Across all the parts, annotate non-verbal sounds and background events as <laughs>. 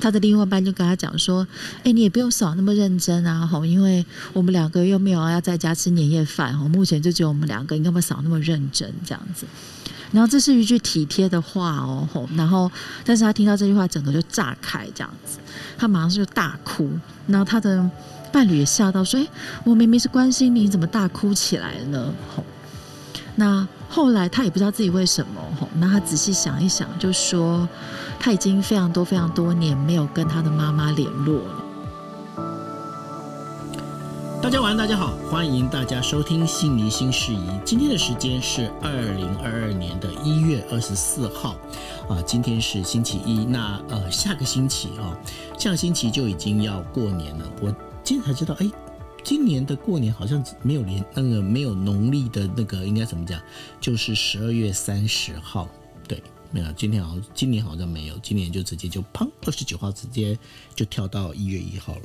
他的另外一半就跟他讲说：“哎，你也不用扫那么认真啊，吼，因为我们两个又没有要在家吃年夜饭，吼，目前就只有我们两个，你干嘛扫那么认真这样子？”然后这是一句体贴的话哦，吼，然后但是他听到这句话，整个就炸开这样子，他马上就大哭，然后他的伴侣也吓到说：“哎，我明明是关心你，怎么大哭起来呢？”吼，那。后来他也不知道自己为什么吼，那他仔细想一想，就说他已经非常多非常多年没有跟他的妈妈联络了。大家晚安，大家好，欢迎大家收听心仪新事宜。今天的时间是二零二二年的一月二十四号啊，今天是星期一。那呃，下个星期啊，下个星期就已经要过年了。我今天才知道，哎。今年的过年好像没有连那个没有农历的那个应该怎么讲，就是十二月三十号，对，没有，今天好像今年好像没有，今年就直接就砰，二十九号直接就跳到一月一号了。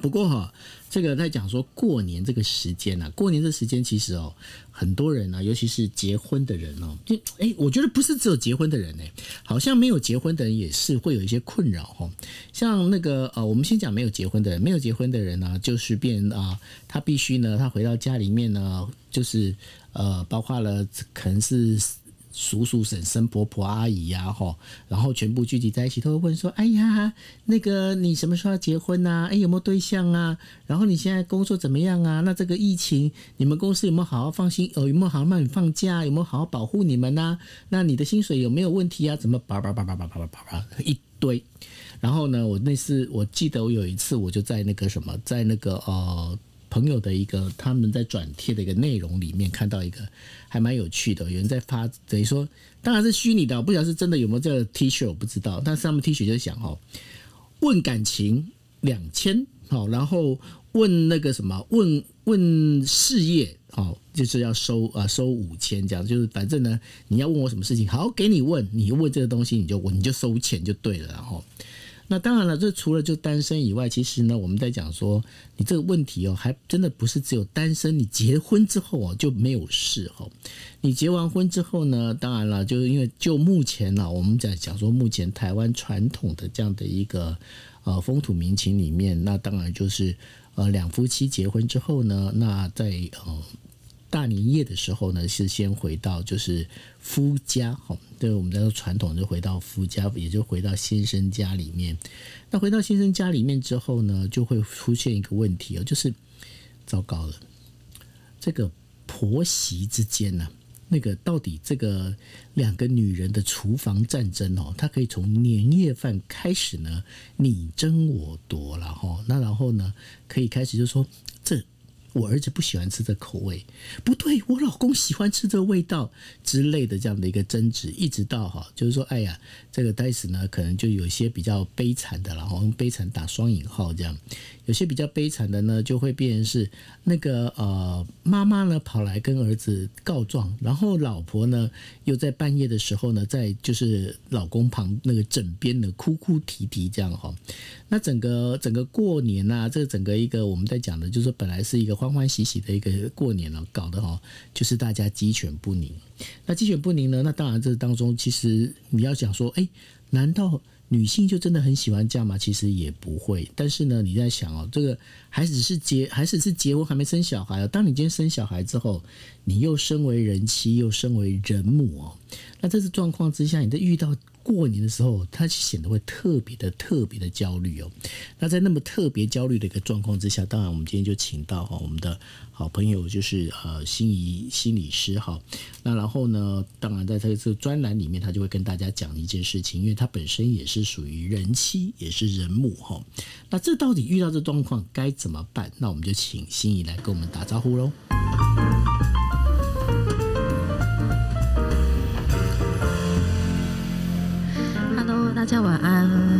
不过哈，这个在讲说过年这个时间呢，过年这时间其实哦，很多人呢，尤其是结婚的人哦，就哎，我觉得不是只有结婚的人哎，好像没有结婚的人也是会有一些困扰哈。像那个呃，我们先讲没有结婚的人，没有结婚的人呢，就是变啊，他必须呢，他回到家里面呢，就是呃，包括了可能是。叔叔、婶婶、婆婆、阿姨呀，哈，然后全部聚集在一起，都会问说：“哎呀，那个你什么时候要结婚呐？哎，有没有对象啊？然后你现在工作怎么样啊？那这个疫情，你们公司有没有好好放心？哦，有没有好好让你放假？有没有好好保护你们呐？那你的薪水有没有问题啊？怎么叭叭叭叭叭叭叭叭一堆？然后呢，我那次我记得我有一次，我就在那个什么，在那个呃。”朋友的一个他们在转贴的一个内容里面看到一个还蛮有趣的，有人在发，等于说当然是虚拟的，不晓得是真的有没有这个 T 恤，我不知道。但是他们 T 恤就想哦，问感情两千，好，然后问那个什么，问问事业，好，就是要收啊收五千这样，就是反正呢你要问我什么事情，好给你问，你问这个东西你就问，你就收钱就对了，然后。那当然了，这除了就单身以外，其实呢，我们在讲说，你这个问题哦，还真的不是只有单身，你结婚之后哦就没有事哦。你结完婚之后呢，当然了，就是因为就目前呢，我们在讲说，目前台湾传统的这样的一个呃风土民情里面，那当然就是呃两夫妻结婚之后呢，那在呃。大年夜的时候呢，是先回到就是夫家，哈，对我们叫做传统，就回到夫家，也就回到先生家里面。那回到先生家里面之后呢，就会出现一个问题哦，就是糟糕了，这个婆媳之间呢，那个到底这个两个女人的厨房战争哦，它可以从年夜饭开始呢，你争我夺了哈，那然后呢，可以开始就说这。我儿子不喜欢吃这口味，不对，我老公喜欢吃这味道之类的这样的一个争执，一直到哈，就是说，哎呀，这个呆子呢，可能就有些比较悲惨的，然后用悲惨打双引号这样。有些比较悲惨的呢，就会变成是那个呃妈妈呢跑来跟儿子告状，然后老婆呢又在半夜的时候呢，在就是老公旁那个枕边呢哭哭啼啼这样哈。那整个整个过年啊，这整个一个我们在讲的，就是说本来是一个欢欢喜喜的一个过年了，搞得哈就是大家鸡犬不宁。那鸡犬不宁呢，那当然这当中其实你要讲说，哎，难道？女性就真的很喜欢这样吗？其实也不会。但是呢，你在想哦，这个还只是结，还只是结婚还没生小孩哦。当你今天生小孩之后，你又身为人妻，又身为人母哦，那这次状况之下，你在遇到。过年的时候，他显得会特别的、特别的焦虑哦。那在那么特别焦虑的一个状况之下，当然我们今天就请到哈我们的好朋友，就是呃心仪心理师哈。那然后呢，当然在这个专栏里面，他就会跟大家讲一件事情，因为他本身也是属于人妻，也是人母哈。那这到底遇到这状况该怎么办？那我们就请心仪来跟我们打招呼喽。那晚安。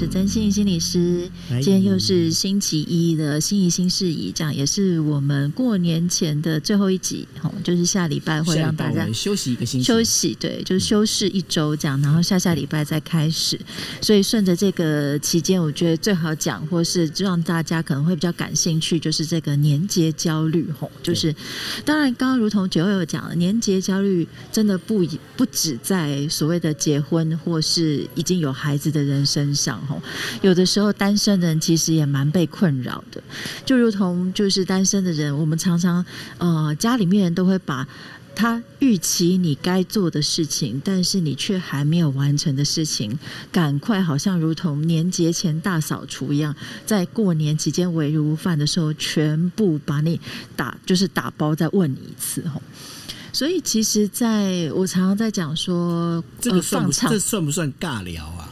是曾信心理师。今天又是星期一的心仪新事宜，这样也是我们过年前的最后一集，吼，就是下礼拜会让大家休息一个星期，休息对，就是休息一周这样，然后下下礼拜再开始。所以顺着这个期间，我觉得最好讲，或是让大家可能会比较感兴趣，就是这个年节焦虑，吼，就是当然，刚刚如同九友讲了，年节焦虑真的不不止在所谓的结婚或是已经有孩子的人身上吼。有的时候单身的人其实也蛮被困扰的，就如同就是单身的人，我们常常呃家里面人都会把。他预期你该做的事情，但是你却还没有完成的事情，赶快好像如同年节前大扫除一样，在过年期间围炉饭的时候，全部把你打就是打包再问你一次吼。所以其实，在我常常在讲说，这个算不这算不算尬聊啊？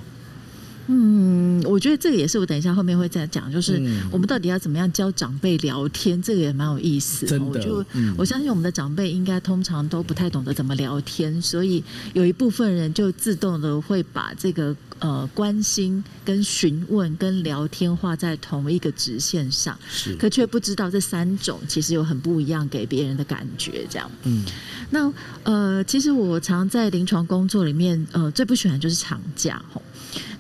嗯，我觉得这个也是我等一下后面会再讲，就是我们到底要怎么样教长辈聊天，这个也蛮有意思。真的，我就我相信我们的长辈应该通常都不太懂得怎么聊天，所以有一部分人就自动的会把这个呃关心、跟询问、跟聊天画在同一个直线上，是，可却不知道这三种其实有很不一样给别人的感觉。这样，嗯，那呃，其实我常在临床工作里面，呃，最不喜欢就是长假吼。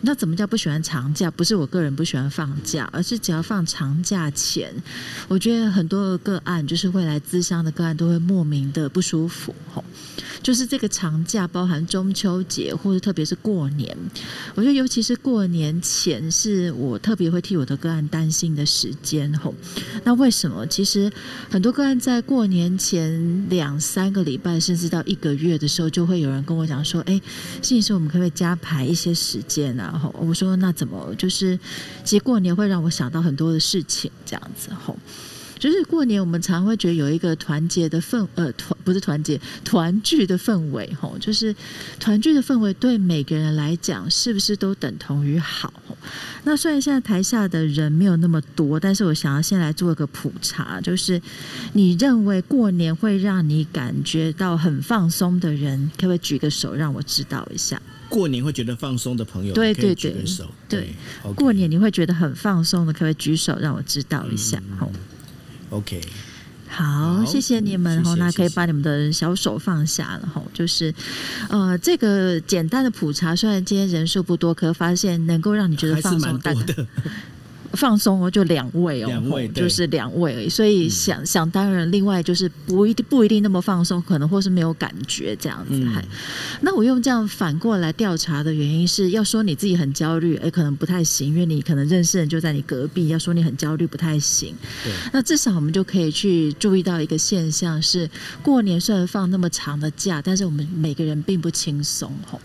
那怎么叫不喜欢长假？不是我个人不喜欢放假，而是只要放长假前，我觉得很多个案就是会来咨商的个案都会莫名的不舒服吼。就是这个长假，包含中秋节或者特别是过年，我觉得尤其是过年前，是我特别会替我的个案担心的时间吼。那为什么？其实很多个案在过年前两三个礼拜，甚至到一个月的时候，就会有人跟我讲说：“哎，心理师，我们可不可以加排一些时间啊？”吼，我说：“那怎么？就是其实过年会让我想到很多的事情，这样子吼。”就是过年，我们常会觉得有一个团结的氛，呃，团不是团结，团聚的氛围，吼，就是团聚的氛围对每个人来讲，是不是都等同于好？那虽然现在台下的人没有那么多，但是我想要先来做一个普查，就是你认为过年会让你感觉到很放松的人，可不可以举个手让我知道一下？过年会觉得放松的朋友，对对对，手，对，过年你会觉得很放松的，可不可以举手让我知道一下？好。OK，好，谢谢你们哈，那可以把你们的小手放下了哈。就是，呃，这个简单的普查，虽然今天人数不多，可发现能够让你觉得放松，大的。放松哦，就两位哦，两位就是两位而已。所以想想当然，另外就是不一定不一定那么放松，可能或是没有感觉这样子。那我用这样反过来调查的原因是要说你自己很焦虑，哎，可能不太行，因为你可能认识人就在你隔壁。要说你很焦虑，不太行。对。那至少我们就可以去注意到一个现象是，过年虽然放那么长的假，但是我们每个人并不轻松吼。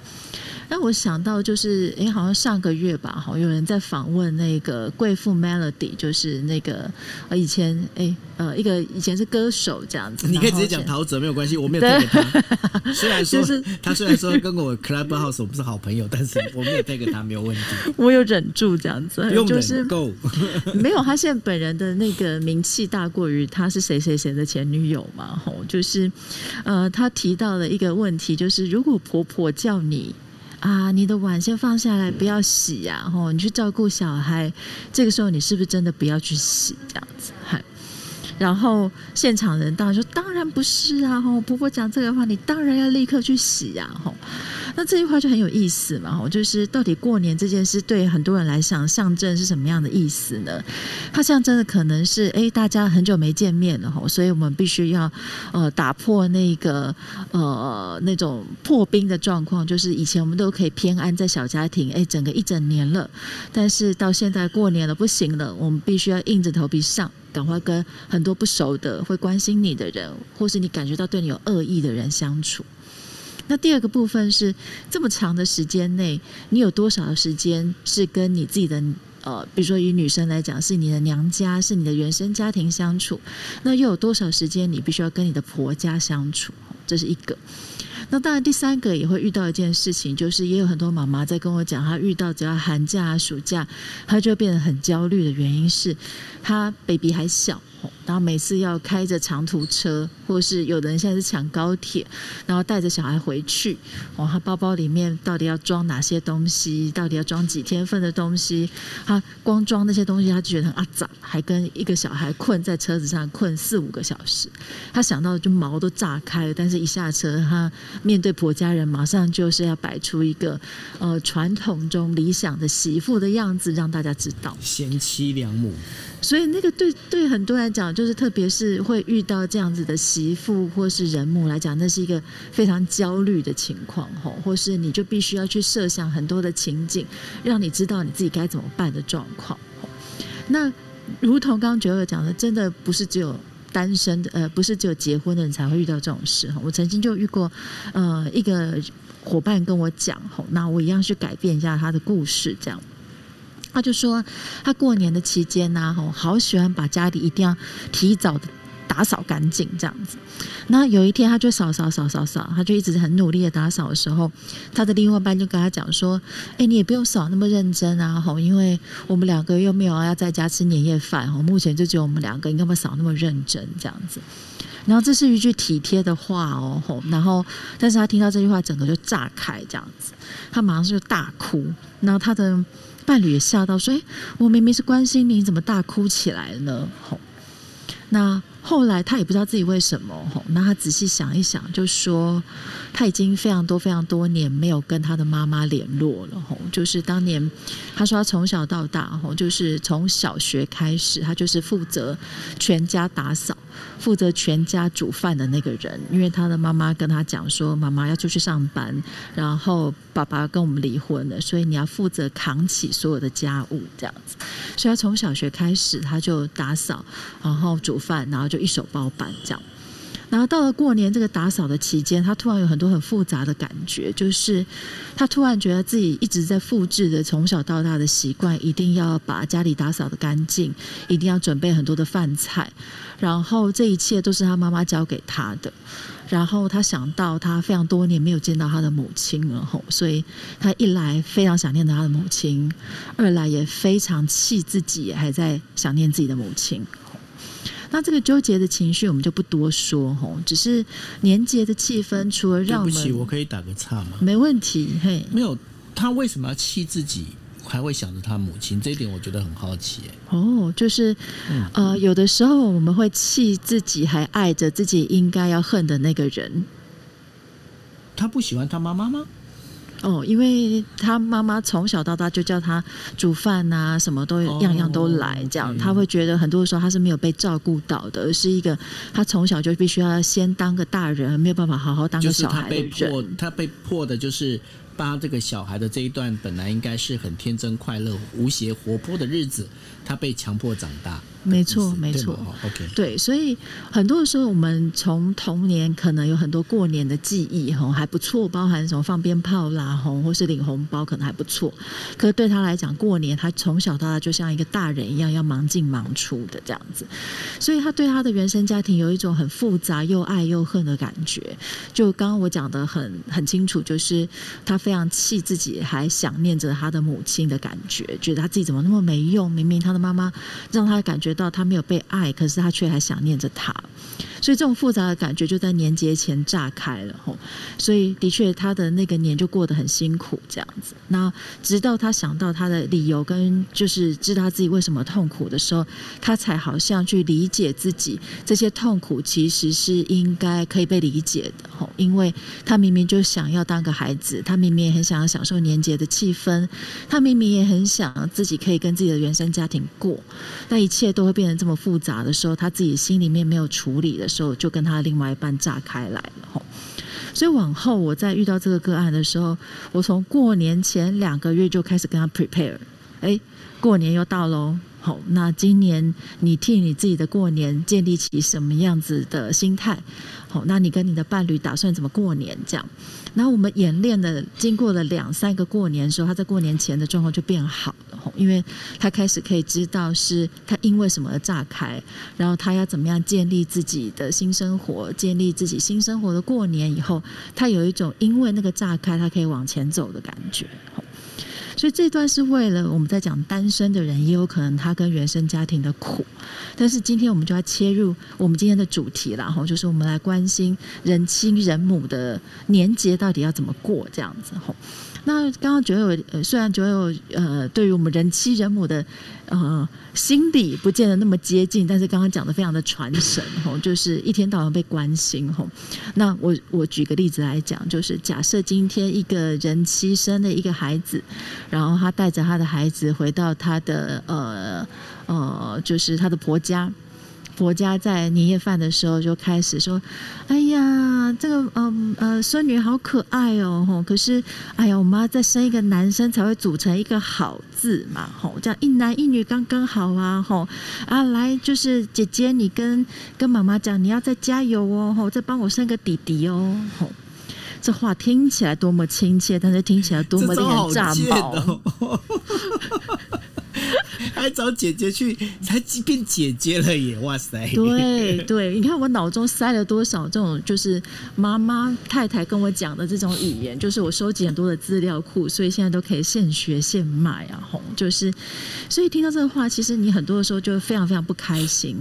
那我想到就是，哎，好像上个月吧，好有人在访问那个贵妇 Melody，就是那个呃以前哎呃一个以前是歌手这样子。你可以直接讲陶喆没有关系，我没有带给他。<laughs> 虽然说他虽然说跟我 Clubhouse 我不是好朋友，但是我没有带给他没有问题。<laughs> 我有忍住这样子，就是够。没有，他现在本人的那个名气大过于他是谁谁谁的前女友嘛，吼，就是呃他提到了一个问题，就是如果婆婆叫你。啊，你的碗先放下来，不要洗呀！吼，你去照顾小孩，这个时候你是不是真的不要去洗？这样子，然后现场人当然说，当然不是啊！吼，婆婆讲这个话，你当然要立刻去洗呀！吼。那这句话就很有意思嘛，吼，就是到底过年这件事对很多人来讲，象征是什么样的意思呢？它象征的可能是，哎，大家很久没见面了，吼，所以我们必须要呃打破那个呃那种破冰的状况，就是以前我们都可以偏安在小家庭，哎，整个一整年了，但是到现在过年了不行了，我们必须要硬着头皮上，赶快跟很多不熟的、会关心你的人，或是你感觉到对你有恶意的人相处。那第二个部分是这么长的时间内，你有多少的时间是跟你自己的呃，比如说以女生来讲，是你的娘家，是你的原生家庭相处？那又有多少时间你必须要跟你的婆家相处？这是一个。那当然，第三个也会遇到一件事情，就是也有很多妈妈在跟我讲，她遇到只要寒假、暑假，她就变得很焦虑的原因是，她 baby 还小。然后每次要开着长途车，或是有的人现在是抢高铁，然后带着小孩回去，哦，他包包里面到底要装哪些东西？到底要装几天份的东西？他光装那些东西，他就觉得很啊杂，还跟一个小孩困在车子上困四五个小时，他想到就毛都炸开了。但是一下车，他面对婆家人，马上就是要摆出一个呃传统中理想的媳妇的样子，让大家知道贤妻良母。所以那个对对很多人来讲，就是特别是会遇到这样子的媳妇或是人母来讲，那是一个非常焦虑的情况吼，或是你就必须要去设想很多的情景，让你知道你自己该怎么办的状况。那如同刚刚九二讲的，真的不是只有单身的，呃，不是只有结婚的人才会遇到这种事哈。我曾经就遇过，呃，一个伙伴跟我讲吼，那我一样去改变一下他的故事，这样。他就说，他过年的期间呢，吼，好喜欢把家里一定要提早的打扫干净这样子。那有一天，他就扫扫扫扫扫，他就一直很努力的打扫的时候，他的另外一半就跟他讲说：“哎，你也不用扫那么认真啊，吼，因为我们两个又没有要在家吃年夜饭，吼，目前就只有我们两个，你干嘛扫那么认真这样子？”然后这是一句体贴的话哦，吼，然后但是他听到这句话，整个就炸开这样子，他马上就大哭，然后他的。伴侣也吓到说：“哎，我明明是关心你，怎么大哭起来呢？”吼，那后来他也不知道自己为什么吼，那他仔细想一想，就说他已经非常多非常多年没有跟他的妈妈联络了吼，就是当年他说他从小到大吼，就是从小学开始，他就是负责全家打扫。负责全家煮饭的那个人，因为他的妈妈跟他讲说，妈妈要出去上班，然后爸爸跟我们离婚了，所以你要负责扛起所有的家务这样子。所以他从小学开始，他就打扫，然后煮饭，然后就一手包办这样。然后到了过年这个打扫的期间，他突然有很多很复杂的感觉，就是他突然觉得自己一直在复制的从小到大的习惯，一定要把家里打扫的干净，一定要准备很多的饭菜，然后这一切都是他妈妈教给他的。然后他想到他非常多年没有见到他的母亲了，吼，所以他一来非常想念他的母亲，二来也非常气自己还在想念自己的母亲。那这个纠结的情绪我们就不多说吼，只是年节的气氛，除了让我们，我可以打个岔吗？没问题，嘿，没有他为什么要气自己，还会想着他母亲？这一点我觉得很好奇。哦，就是呃，有的时候我们会气自己，还爱着自己应该要恨的那个人。他不喜欢他妈妈吗？哦，因为他妈妈从小到大就叫他煮饭啊，什么都样样都来，这样他会觉得很多时候他是没有被照顾到的，而是一个他从小就必须要先当个大人，没有办法好好当个小孩的人。他被迫的就是。把这个小孩的这一段本来应该是很天真、快乐、无邪、活泼的日子，他被强迫长大。没错，没错。OK，对，所以很多的时候，我们从童年可能有很多过年的记忆，哈，还不错，包含什么放鞭炮啦，红或是领红包，可能还不错。可是对他来讲，过年他从小到大就像一个大人一样，要忙进忙出的这样子，所以他对他的原生家庭有一种很复杂又爱又恨的感觉。就刚刚我讲的很很清楚，就是他。非常气自己，还想念着他的母亲的感觉，觉得他自己怎么那么没用？明明他妈妈让他感觉到他没有被爱，可是他却还想念着他。所以这种复杂的感觉就在年节前炸开了吼，所以的确他的那个年就过得很辛苦这样子。那直到他想到他的理由跟就是知道自己为什么痛苦的时候，他才好像去理解自己这些痛苦其实是应该可以被理解的吼，因为他明明就想要当个孩子，他明明也很想要享受年节的气氛，他明明也很想自己可以跟自己的原生家庭过，那一切都会变成这么复杂的时候，他自己心里面没有处理的。时候就跟他另外一半炸开来了所以往后我在遇到这个个案的时候，我从过年前两个月就开始跟他 prepare，哎，过年又到喽，好，那今年你替你自己的过年建立起什么样子的心态？好，那你跟你的伴侣打算怎么过年？这样？然后我们演练的，经过了两三个过年的时候，他在过年前的状况就变好了，因为他开始可以知道是他因为什么而炸开，然后他要怎么样建立自己的新生活，建立自己新生活的过年以后，他有一种因为那个炸开，他可以往前走的感觉。所以这段是为了我们在讲单身的人，也有可能他跟原生家庭的苦，但是今天我们就要切入我们今天的主题了哈，就是我们来关心人亲人母的年节到底要怎么过这样子吼。那刚刚九友呃，虽然九友呃，对于我们人妻人母的呃心理不见得那么接近，但是刚刚讲的非常的传神吼，就是一天到晚被关心吼。那我我举个例子来讲，就是假设今天一个人妻生了一个孩子，然后他带着他的孩子回到他的呃呃，就是他的婆家。婆家在年夜饭的时候就开始说：“哎呀，这个嗯呃孙女好可爱哦，吼！可是哎呀，我妈再生一个男生才会组成一个好字嘛，吼！这样一男一女刚刚好啊，吼！啊，来就是姐姐，你跟跟妈妈讲，你要再加油哦，吼！再帮我生个弟弟哦，吼！这话听起来多么亲切，但是听起来多么令人炸毛。”还找姐姐去，才变姐姐了耶！哇塞，对对，你看我脑中塞了多少这种，就是妈妈太太跟我讲的这种语言，就是我收集很多的资料库，所以现在都可以现学现卖啊！吼，就是，所以听到这个话，其实你很多的时候就非常非常不开心。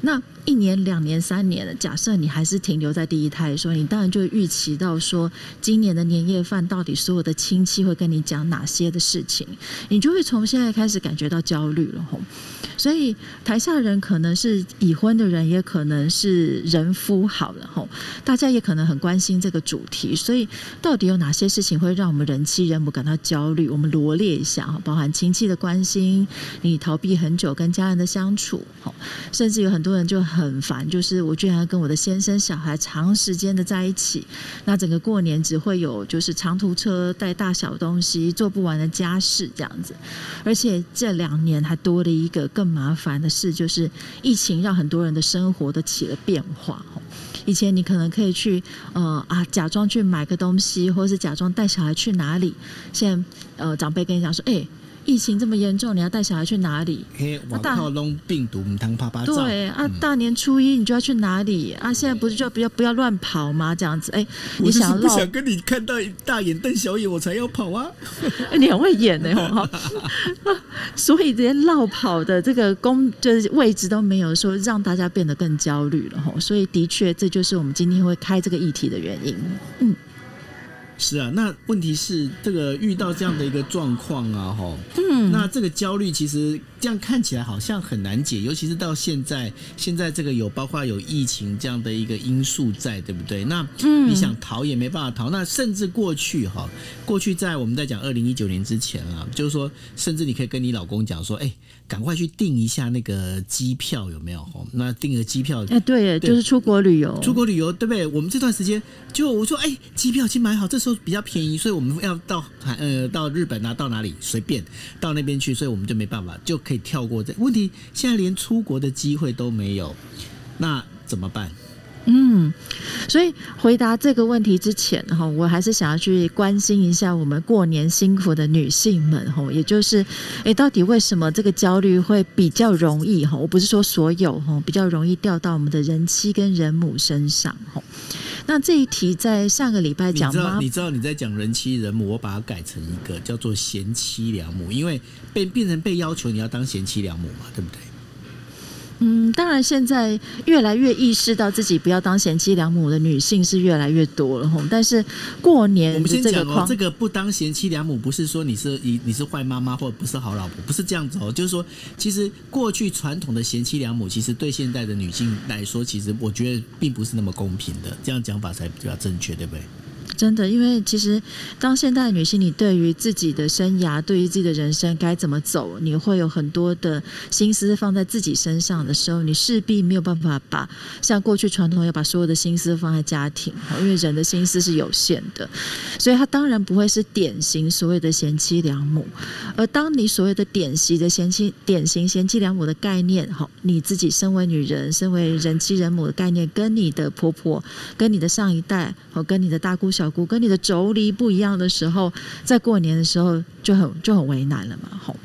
那一年、两年、三年，假设你还是停留在第一胎的时候，你当然就预期到说，今年的年夜饭到底所有的亲戚会跟你讲哪些的事情，你就会从现在开始感觉到焦虑了吼。所以台下人可能是已婚的人，也可能是人夫，好了吼，大家也可能很关心这个主题。所以到底有哪些事情会让我们人妻人母感到焦虑？我们罗列一下哈，包含戚的关心，你逃避很久跟家人的相处，甚至有很多人就很烦，就是我居然要跟我的先生小孩长时间的在一起，那整个过年只会有就是长途车带大小东西，做不完的家事这样子，而且这两年还多了一个更。麻烦的事就是疫情让很多人的生活都起了变化。以前你可能可以去呃啊假装去买个东西，或是假装带小孩去哪里。现在呃长辈跟你讲说，哎。疫情这么严重，你要带小孩去哪里？我靠，弄病毒，唔通啪啪对啊，大年初一你就要去哪里啊？现在不是就不要不要乱跑吗？这样子，哎，你想不想跟你看到大眼瞪小眼，我才要跑啊？<laughs> 你很会演呢，哈。<laughs> 所以这些绕跑的这个工就是位置都没有，说让大家变得更焦虑了哈。所以的确，这就是我们今天会开这个议题的原因。嗯。是啊，那问题是这个遇到这样的一个状况啊，哈，嗯，那这个焦虑其实这样看起来好像很难解，尤其是到现在，现在这个有包括有疫情这样的一个因素在，对不对？那你想逃也没办法逃，那甚至过去哈，过去在我们在讲二零一九年之前啊，就是说，甚至你可以跟你老公讲说，哎。赶快去订一下那个机票，有没有？那订个机票，哎，对，就是出国旅游，出国旅游，对不对？我们这段时间，就我说，哎，机票已经买好，这时候比较便宜，所以我们要到呃到日本啊，到哪里随便到那边去，所以我们就没办法，就可以跳过这问题。现在连出国的机会都没有，那怎么办？嗯，所以回答这个问题之前哈，我还是想要去关心一下我们过年辛苦的女性们哈，也就是，哎，到底为什么这个焦虑会比较容易哈？我不是说所有哈，比较容易掉到我们的人妻跟人母身上哈。那这一题在上个礼拜讲吗？你知道你在讲人妻人母，我把它改成一个叫做贤妻良母，因为被变成被要求你要当贤妻良母嘛，对不对？嗯，当然，现在越来越意识到自己不要当贤妻良母的女性是越来越多了哈。但是过年，我们先讲哦，这个不当贤妻良母，不是说你是你你是坏妈妈或者不是好老婆，不是这样子哦。就是说，其实过去传统的贤妻良母，其实对现代的女性来说，其实我觉得并不是那么公平的。这样讲法才比较正确，对不对？真的，因为其实当现代女性，你对于自己的生涯、对于自己的人生该怎么走，你会有很多的心思放在自己身上的时候，你势必没有办法把像过去传统要把所有的心思放在家庭，因为人的心思是有限的，所以她当然不会是典型所谓的贤妻良母。而当你所谓的典型的贤妻、典型贤妻良母的概念，哈，你自己身为女人、身为人妻人母的概念，跟你的婆婆、跟你的上一代和跟你的大姑小。跟你的妯娌不一样的时候，在过年的时候，就很就很为难了嘛，吼。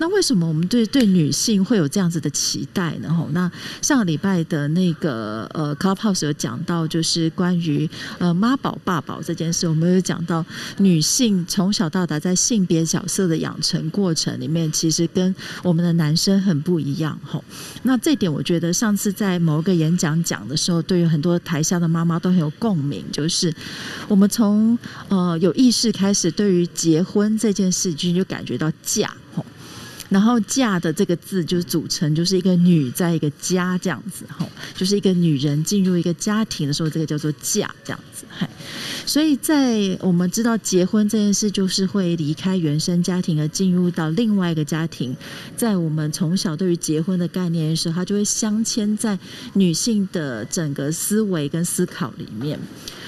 那为什么我们对对女性会有这样子的期待呢？吼，那上个礼拜的那个呃 Clubhouse 有讲到，就是关于呃妈宝爸宝这件事，我们有讲到女性从小到大在性别角色的养成过程里面，其实跟我们的男生很不一样，吼。那这点我觉得上次在某一个演讲讲的时候，对于很多台下的妈妈都很有共鸣，就是我们从呃有意识开始，对于结婚这件事情就感觉到嫁，吼。然后“嫁”的这个字就是组成，就是一个女在一个家这样子，吼，就是一个女人进入一个家庭的时候，这个叫做嫁这样子，嗨。所以在我们知道结婚这件事，就是会离开原生家庭而进入到另外一个家庭。在我们从小对于结婚的概念的时候，它就会镶嵌在女性的整个思维跟思考里面。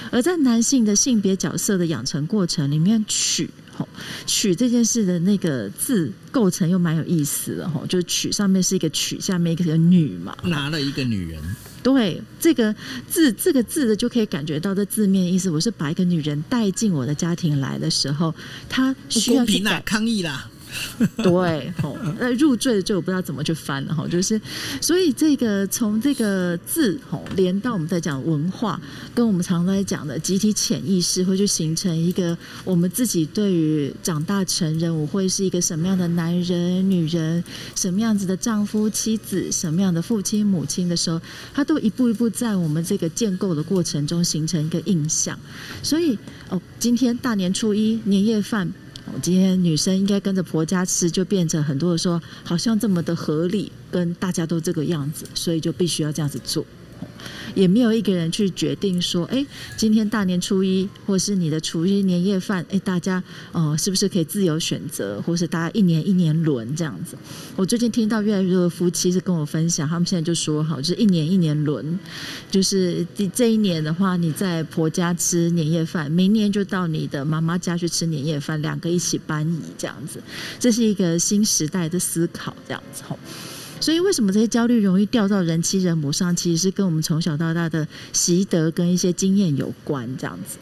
而在男性的性别角色的养成过程里面，娶。吼，娶这件事的那个字构成又蛮有意思的吼，就是娶上面是一个曲，下面一个女嘛，拿了一个女人。对，这个字这个字的就可以感觉到这字面意思，我是把一个女人带进我的家庭来的时候，她需要去抗议啦。<laughs> 对，吼，那入赘的就我不知道怎么去翻了哈，就是所以这个从这个字吼连到我们在讲文化，跟我们常常在讲的集体潜意识，会去形成一个我们自己对于长大成人，我会是一个什么样的男人、女人，什么样子的丈夫、妻子，什么样的父亲、母亲的时候，他都一步一步在我们这个建构的过程中形成一个印象。所以哦，今天大年初一年夜饭。今天女生应该跟着婆家吃，就变成很多人说，好像这么的合理，跟大家都这个样子，所以就必须要这样子做。也没有一个人去决定说，哎，今天大年初一，或是你的初一年夜饭，哎，大家哦，是不是可以自由选择，或是大家一年一年轮这样子？我最近听到越来越多的夫妻是跟我分享，他们现在就说好，就是一年一年轮，就是这一年的话，你在婆家吃年夜饭，明年就到你的妈妈家去吃年夜饭，两个一起搬移这样子，这是一个新时代的思考，这样子吼。所以，为什么这些焦虑容易掉到人妻人母上？其实是跟我们从小到大的习得跟一些经验有关，这样子。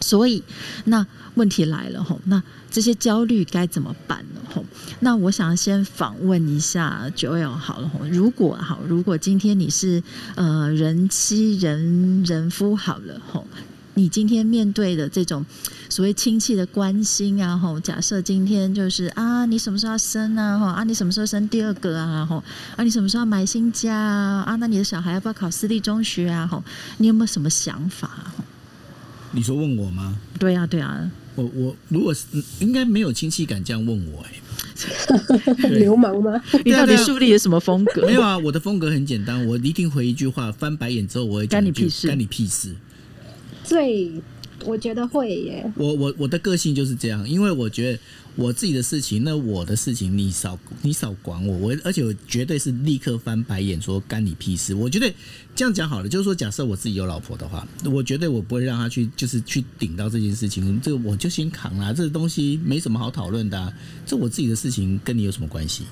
所以，那问题来了吼，那这些焦虑该怎么办呢？吼，那我想先访问一下九 L 好了吼。如果好，如果今天你是呃人妻人人夫好了吼。你今天面对的这种所谓亲戚的关心啊，吼，假设今天就是啊，你什么时候要生啊，吼啊，你什么时候生第二个啊，吼啊，你什么时候要买新家啊，啊，那你的小孩要不要考私立中学啊，吼，你有没有什么想法？你说问我吗？对啊，对啊，我我如果是应该没有亲戚敢这样问我 <laughs> 哎，流氓吗？你到底树立了什么风格？没有啊，我的风格很简单，我一定回一句话，翻白眼之后我会干你屁事，干你屁事。最，我觉得会耶。我我我的个性就是这样，因为我觉得我自己的事情，那我的事情你少你少管我，我而且我绝对是立刻翻白眼说干你屁事。我觉得这样讲好了，就是说假设我自己有老婆的话，我绝对我不会让她去就是去顶到这件事情，这个我就先扛啦，这个东西没什么好讨论的，这我自己的事情跟你有什么关系？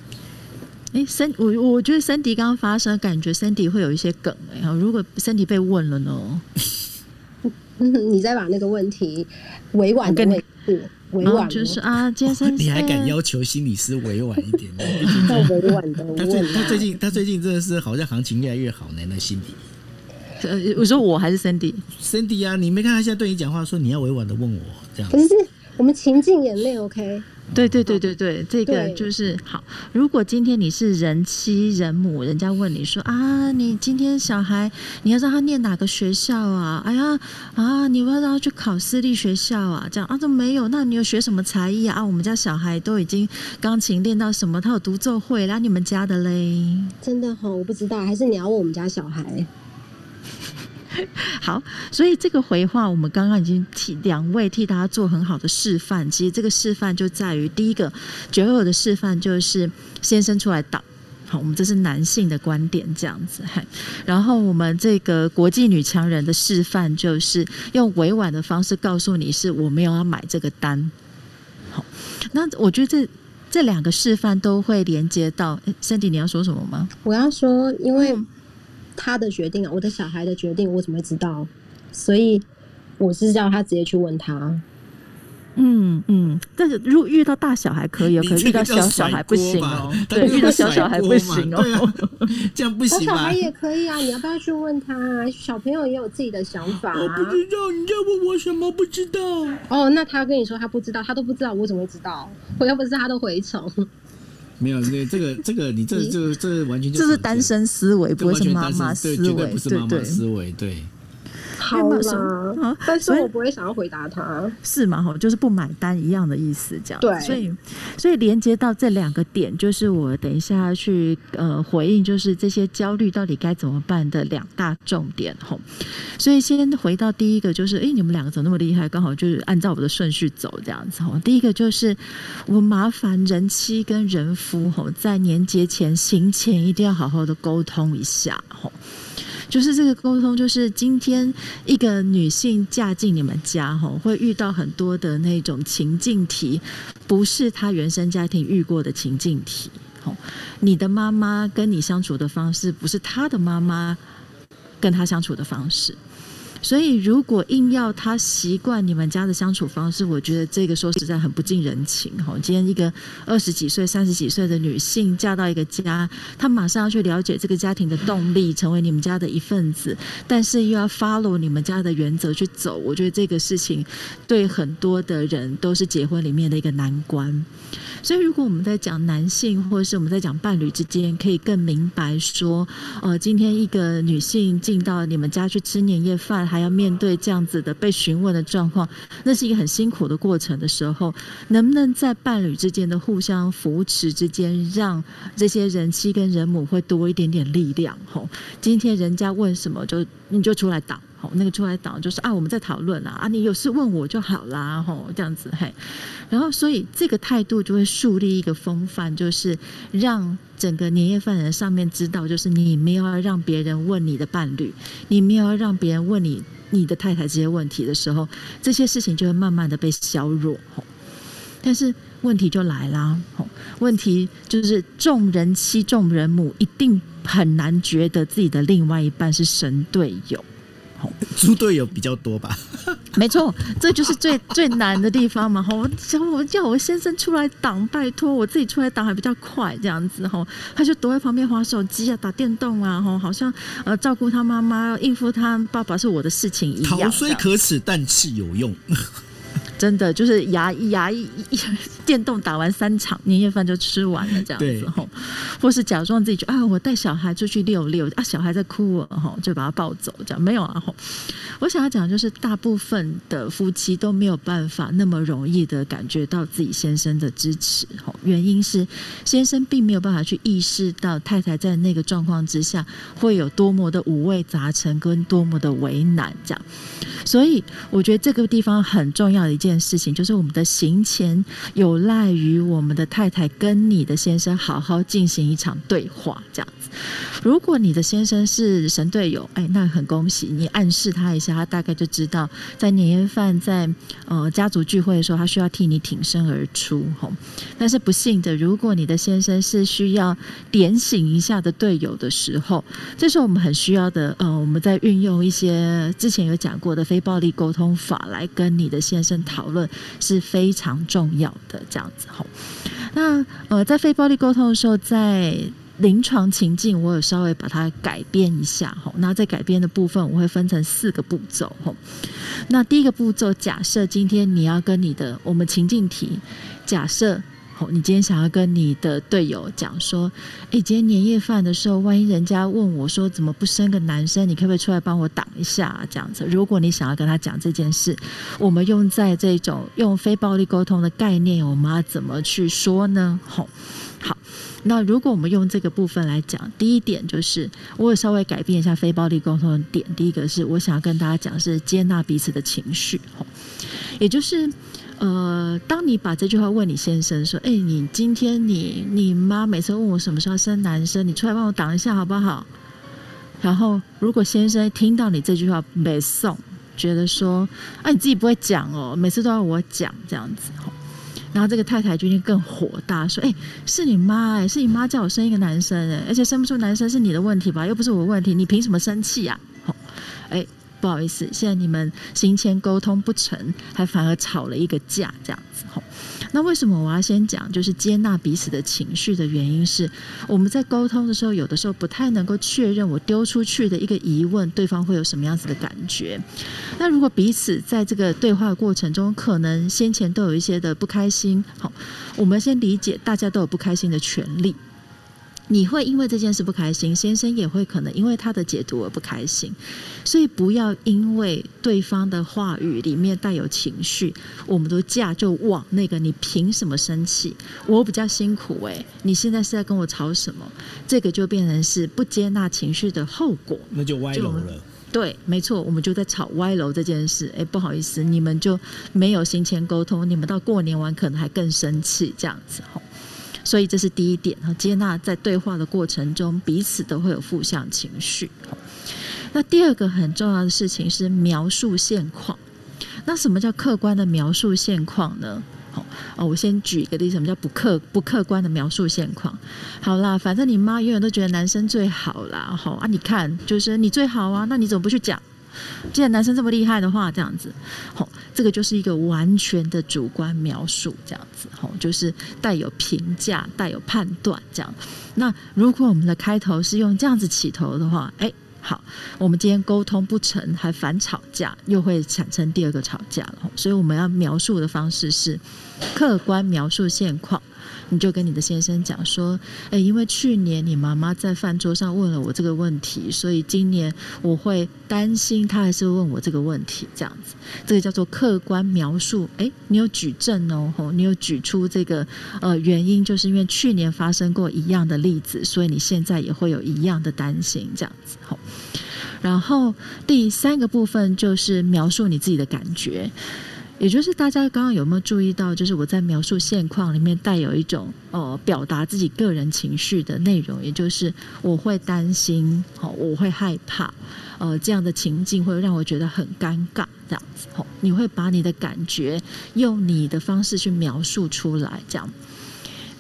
哎，森我我觉得森迪刚刚发生，感觉森迪会有一些梗哎，如果森迪被问了呢？<laughs> <laughs> 你再把那个问题委婉的问，委婉就是啊，杰森，<laughs> 你还敢要求心理师委婉一点？<laughs> 要委婉的。他最他最近他最近真的是好像行情越来越好呢，那心理。呃，我说我还是 Cindy，Cindy 啊，你没看他现在对你讲话，说你要委婉的问我这样。不是，我们情境眼泪 OK。对对对对对，这个就是好。如果今天你是人妻人母，人家问你说啊，你今天小孩你要让他念哪个学校啊？哎呀啊，你要让他去考私立学校啊？这样啊，都没有。那你有学什么才艺啊？啊，我们家小孩都已经钢琴练到什么？他有独奏会，然后你们家的嘞？真的哈，我不知道，还是你要问我们家小孩？<laughs> 好，所以这个回话，我们刚刚已经替两位替大家做很好的示范。其实这个示范就在于，第一个绝偶的示范就是先生出来挡。好，我们这是男性的观点这样子。<laughs> 然后我们这个国际女强人的示范就是用委婉的方式告诉你是我没有要买这个单。好，那我觉得这这两个示范都会连接到。Cindy，你要说什么吗？我要说，因为。他的决定啊，我的小孩的决定，我怎么会知道？所以我是叫他直接去问他。嗯嗯，但是如果遇到大小孩可以哦，可是遇到小小孩不行哦。对，遇到小小孩不行哦。这样不行小孩也可以啊，你要不要去问他？小朋友也有自己的想法。我不知道你在问我什么？不知道。哦，那他跟你说他不知道，他都不知道，我怎么会知道？我又不是他的蛔虫。没有，那这个 <laughs> 这个，你这这这完全就是单身思维，不是妈妈思维，不是妈妈思维，对。好吗？但是我不会想要回答他，是吗？哈，就是不买单一样的意思，这样。对，所以所以连接到这两个点，就是我等一下去呃回应，就是这些焦虑到底该怎么办的两大重点，哈。所以先回到第一个，就是哎，你们两个怎么那么厉害？刚好就是按照我的顺序走这样子，哈。第一个就是我麻烦人妻跟人夫，哈，在年节前行前一定要好好的沟通一下，哈。就是这个沟通，就是今天一个女性嫁进你们家，吼，会遇到很多的那种情境题，不是她原生家庭遇过的情境题，吼，你的妈妈跟你相处的方式，不是她的妈妈跟她相处的方式。所以，如果硬要他习惯你们家的相处方式，我觉得这个说实在很不近人情哈。今天一个二十几岁、三十几岁的女性嫁到一个家，她马上要去了解这个家庭的动力，成为你们家的一份子，但是又要 follow 你们家的原则去走，我觉得这个事情对很多的人都是结婚里面的一个难关。所以，如果我们在讲男性，或者是我们在讲伴侣之间，可以更明白说，呃，今天一个女性进到你们家去吃年夜饭，还要面对这样子的被询问的状况，那是一个很辛苦的过程的时候，能不能在伴侣之间的互相扶持之间，让这些人妻跟人母会多一点点力量？吼，今天人家问什么，就你就出来挡。好，那个出来党就是啊，我们在讨论啊，啊，你有事问我就好啦，吼，这样子嘿，然后所以这个态度就会树立一个风范，就是让整个年夜饭人上面知道，就是你没有要让别人问你的伴侣，你没有要让别人问你你的太太这些问题的时候，这些事情就会慢慢的被削弱。吼，但是问题就来啦，吼，问题就是众人妻众人母一定很难觉得自己的另外一半是神队友。猪队友比较多吧？<laughs> 没错，这就是最最难的地方嘛！吼，想我叫我先生出来挡，拜托，我自己出来挡还比较快，这样子吼，他就躲在旁边划手机啊，打电动啊，吼，好像呃照顾他妈妈、应付他爸爸是我的事情一样。逃虽可耻，但是有用。真的就是牙牙一电动打完三场年夜饭就吃完了这样子吼，或是假装自己就啊我带小孩出去遛遛啊小孩在哭了吼就把他抱走这样没有啊吼，我想要讲就是大部分的夫妻都没有办法那么容易的感觉到自己先生的支持吼，原因是先生并没有办法去意识到太太在那个状况之下会有多么的五味杂陈跟多么的为难这样，所以我觉得这个地方很重要的一件。件事情就是我们的行前有赖于我们的太太跟你的先生好好进行一场对话，这样子。如果你的先生是神队友，哎，那很恭喜你，暗示他一下，他大概就知道在年夜饭在呃家族聚会的时候，他需要替你挺身而出。吼，但是不幸的，如果你的先生是需要点醒一下的队友的时候，这是我们很需要的。呃，我们在运用一些之前有讲过的非暴力沟通法来跟你的先生讨讨论，是非常重要的。这样子，吼，那呃，在非暴力沟通的时候，在临床情境，我有稍微把它改变一下吼。那在改编的部分，我会分成四个步骤吼。那第一个步骤，假设今天你要跟你的我们情境题，假设你今天想要跟你的队友讲说，哎，今天年夜饭的时候，万一人家问我说怎么不生个男生，你可不可以出来帮我挡一下？这样子，如果你想要跟他讲这件事，我们用在这种用非暴力沟通的概念，我们要怎么去说呢？吼，好。那如果我们用这个部分来讲，第一点就是我有稍微改变一下非暴力沟通的点。第一个是我想要跟大家讲是接纳彼此的情绪，也就是呃，当你把这句话问你先生说：“哎，你今天你你妈每次问我什么时候生男生，你出来帮我挡一下好不好？”然后如果先生听到你这句话没送，觉得说：“啊，你自己不会讲哦，每次都要我讲这样子。”然后这个太太决定更火大，说：“哎，是你妈哎，是你妈叫我生一个男生哎，而且生不出男生是你的问题吧，又不是我问题，你凭什么生气呀？”好，哎，不好意思，现在你们行前沟通不成，还反而吵了一个架，这样子吼。那为什么我要先讲，就是接纳彼此的情绪的原因是，我们在沟通的时候，有的时候不太能够确认我丢出去的一个疑问，对方会有什么样子的感觉。那如果彼此在这个对话过程中，可能先前都有一些的不开心，好，我们先理解大家都有不开心的权利。你会因为这件事不开心，先生也会可能因为他的解读而不开心，所以不要因为对方的话语里面带有情绪，我们都架就往那个你凭什么生气？我比较辛苦诶，你现在是在跟我吵什么？这个就变成是不接纳情绪的后果，那就歪楼了。对，没错，我们就在吵歪楼这件事。哎，不好意思，你们就没有行前沟通，你们到过年完可能还更生气这样子吼。所以这是第一点哈，接纳在对话的过程中，彼此都会有负向情绪。那第二个很重要的事情是描述现况。那什么叫客观的描述现况呢？好哦，我先举一个例子，什么叫不客不客观的描述现况？好啦，反正你妈永远都觉得男生最好啦，好啊，你看就是你最好啊，那你怎么不去讲？既然男生这么厉害的话，这样子，好，这个就是一个完全的主观描述，这样子，吼，就是带有评价、带有判断这样。那如果我们的开头是用这样子起头的话，哎，好，我们今天沟通不成，还反吵架，又会产生第二个吵架了。所以我们要描述的方式是客观描述现况。你就跟你的先生讲说，哎，因为去年你妈妈在饭桌上问了我这个问题，所以今年我会担心她还是问我这个问题，这样子，这个叫做客观描述。哎，你有举证哦，吼，你有举出这个呃原因，就是因为去年发生过一样的例子，所以你现在也会有一样的担心，这样子，吼。然后第三个部分就是描述你自己的感觉。也就是大家刚刚有没有注意到，就是我在描述现况里面带有一种呃表达自己个人情绪的内容，也就是我会担心，哦，我会害怕，呃，这样的情境会让我觉得很尴尬，这样子，哦，你会把你的感觉用你的方式去描述出来，这样。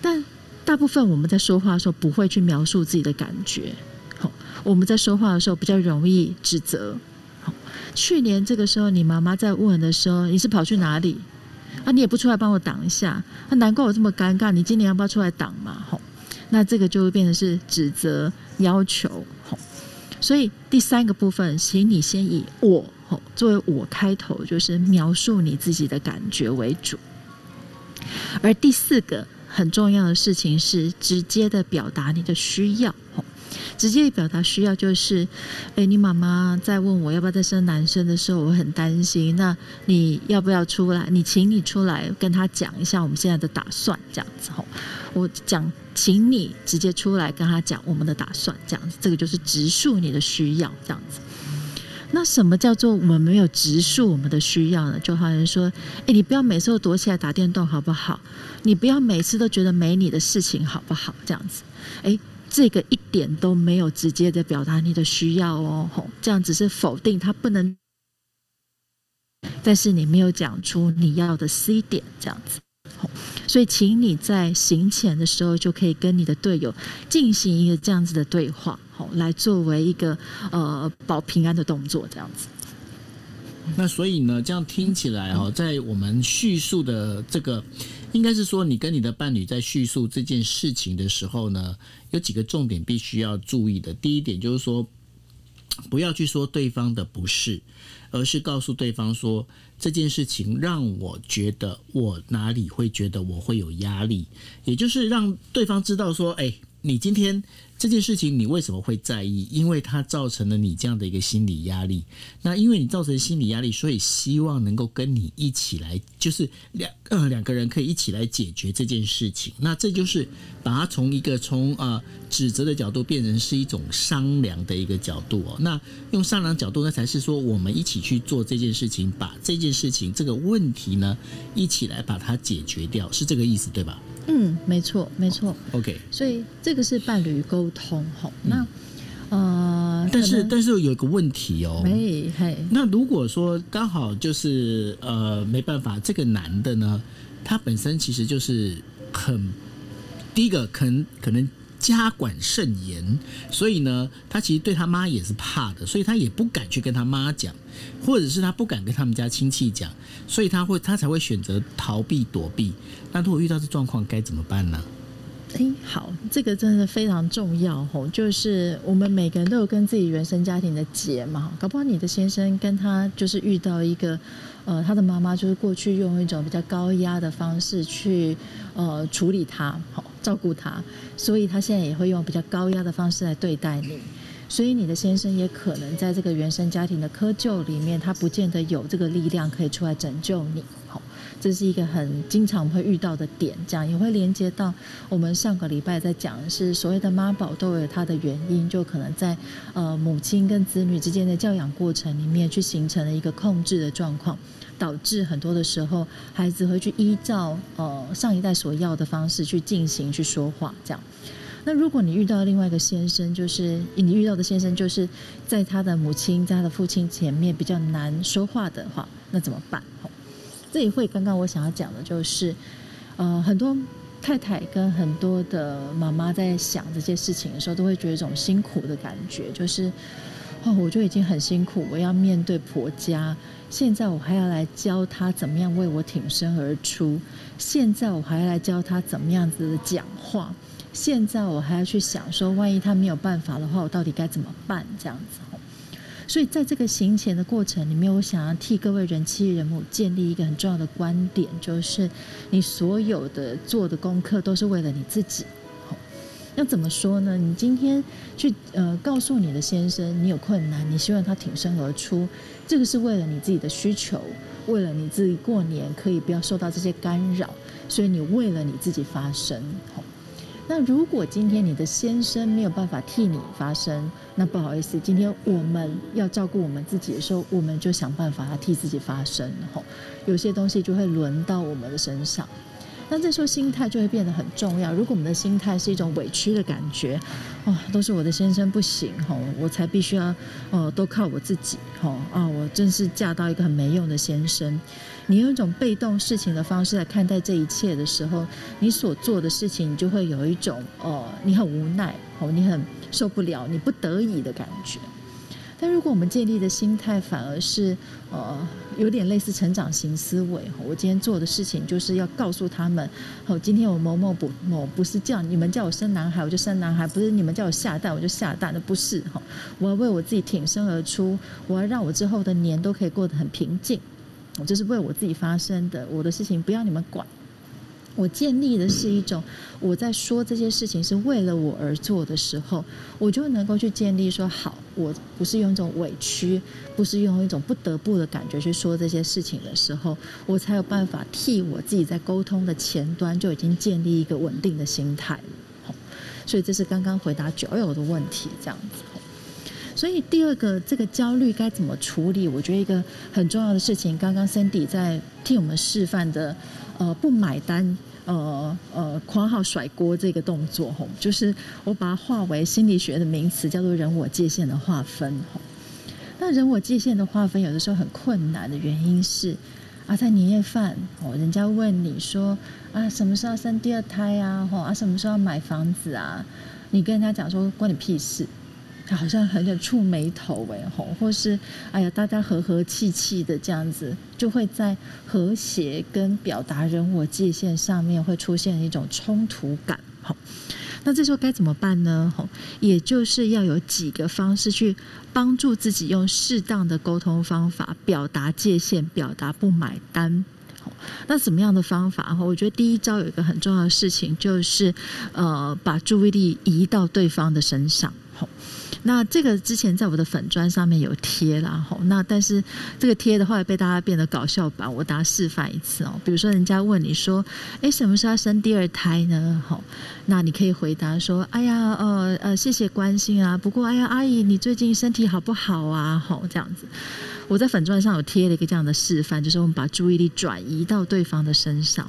但大部分我们在说话的时候不会去描述自己的感觉，好，我们在说话的时候比较容易指责。去年这个时候，你妈妈在问的时候，你是跑去哪里？啊，你也不出来帮我挡一下，啊，难怪我这么尴尬。你今年要不要出来挡嘛？吼，那这个就会变成是指责、要求，吼。所以第三个部分，请你先以我吼作为我开头，就是描述你自己的感觉为主。而第四个很重要的事情是直接的表达你的需要，直接表达需要就是，哎，你妈妈在问我要不要再生男生的时候，我很担心。那你要不要出来？你请你出来跟他讲一下我们现在的打算，这样子吼。我讲，请你直接出来跟他讲我们的打算，这样子，这个就是直述你的需要，这样子。那什么叫做我们没有直述我们的需要呢？就好像说，哎，你不要每次都躲起来打电动，好不好？你不要每次都觉得没你的事情，好不好？这样子，哎。这个一点都没有直接的表达你的需要哦，吼，这样只是否定他不能，但是你没有讲出你要的 C 点，这样子，所以请你在行前的时候就可以跟你的队友进行一个这样子的对话，好，来作为一个呃保平安的动作，这样子。那所以呢，这样听起来哈，在我们叙述的这个，应该是说，你跟你的伴侣在叙述这件事情的时候呢，有几个重点必须要注意的。第一点就是说，不要去说对方的不是，而是告诉对方说这件事情让我觉得我哪里会觉得我会有压力，也就是让对方知道说，哎，你今天。这件事情你为什么会在意？因为它造成了你这样的一个心理压力。那因为你造成心理压力，所以希望能够跟你一起来，就是两呃两个人可以一起来解决这件事情。那这就是把它从一个从啊指责的角度变成是一种商量的一个角度哦。那用商量角度，那才是说我们一起去做这件事情，把这件事情这个问题呢一起来把它解决掉，是这个意思对吧？嗯，没错，没错。OK，所以这个是伴侣沟通吼。那呃，但是但是有一个问题哦，没，嘿。那如果说刚好就是呃没办法，这个男的呢，他本身其实就是很第一个可能可能家管甚严，所以呢，他其实对他妈也是怕的，所以他也不敢去跟他妈讲，或者是他不敢跟他们家亲戚讲，所以他会他才会选择逃避躲避。那如果遇到这状况该怎么办呢？哎，好，这个真的非常重要吼，就是我们每个人都有跟自己原生家庭的结嘛，搞不好你的先生跟他就是遇到一个，呃，他的妈妈就是过去用一种比较高压的方式去呃处理他，好照顾他，所以他现在也会用比较高压的方式来对待你，所以你的先生也可能在这个原生家庭的窠臼里面，他不见得有这个力量可以出来拯救你，好。这是一个很经常会遇到的点，这样也会连接到我们上个礼拜在讲是所谓的妈宝都有它的原因，就可能在呃母亲跟子女之间的教养过程里面去形成了一个控制的状况，导致很多的时候孩子会去依照呃上一代所要的方式去进行去说话，这样。那如果你遇到另外一个先生，就是你遇到的先生就是在他的母亲、在他的父亲前面比较难说话的话，那怎么办？这一会刚刚我想要讲的就是，呃，很多太太跟很多的妈妈在想这些事情的时候，都会觉得一种辛苦的感觉，就是哦，我就已经很辛苦，我要面对婆家，现在我还要来教他怎么样为我挺身而出，现在我还要来教他怎么样子的讲话，现在我还要去想说，万一他没有办法的话，我到底该怎么办？这样子。所以在这个行前的过程里面，我想要替各位人妻人母建立一个很重要的观点，就是你所有的做的功课都是为了你自己。要怎么说呢？你今天去呃告诉你的先生你有困难，你希望他挺身而出，这个是为了你自己的需求，为了你自己过年可以不要受到这些干扰，所以你为了你自己发声。那如果今天你的先生没有办法替你发声，那不好意思，今天我们要照顾我们自己的时候，我们就想办法要替自己发声，吼，有些东西就会轮到我们的身上。那这时候心态就会变得很重要。如果我们的心态是一种委屈的感觉，哦，都是我的先生不行，吼，我才必须要，哦，都靠我自己，吼，啊，我真是嫁到一个很没用的先生。你用一种被动事情的方式来看待这一切的时候，你所做的事情，你就会有一种，哦，你很无奈，哦，你很受不了，你不得已的感觉。但如果我们建立的心态反而是，呃，有点类似成长型思维，我今天做的事情就是要告诉他们，哦，今天我某某不某不是叫你们叫我生男孩我就生男孩，不是你们叫我下蛋我就下蛋，那不是哈，我要为我自己挺身而出，我要让我之后的年都可以过得很平静，我这是为我自己发生的，我的事情不要你们管。我建立的是一种，我在说这些事情是为了我而做的时候，我就能够去建立说，好，我不是用一种委屈，不是用一种不得不的感觉去说这些事情的时候，我才有办法替我自己在沟通的前端就已经建立一个稳定的心态了。所以这是刚刚回答九友的问题，这样子。所以第二个，这个焦虑该怎么处理？我觉得一个很重要的事情，刚刚 Cindy 在替我们示范的。呃，不买单，呃呃，括号甩锅这个动作吼，就是我把它化为心理学的名词，叫做人我界限的划分吼。那人我界限的划分，有的时候很困难的原因是，啊，在年夜饭哦，人家问你说啊，什么时候生第二胎啊？吼啊，什么时候要买房子啊？你跟人家讲说，关你屁事。好像很有触眉头哎吼，或是哎呀，大家和和气气的这样子，就会在和谐跟表达人我界限上面会出现一种冲突感吼。那这时候该怎么办呢？吼，也就是要有几个方式去帮助自己用适当的沟通方法表达界限，表达不买单。那什么样的方法？哈，我觉得第一招有一个很重要的事情，就是呃，把注意力移到对方的身上。那这个之前在我的粉砖上面有贴啦，吼，那但是这个贴的话被大家变得搞笑版，我大家示范一次哦。比如说人家问你说，哎，什么时候要生第二胎呢？吼，那你可以回答说，哎呀，呃呃，谢谢关心啊，不过哎呀，阿姨你最近身体好不好啊？吼，这样子，我在粉砖上有贴了一个这样的示范，就是我们把注意力转移到对方的身上。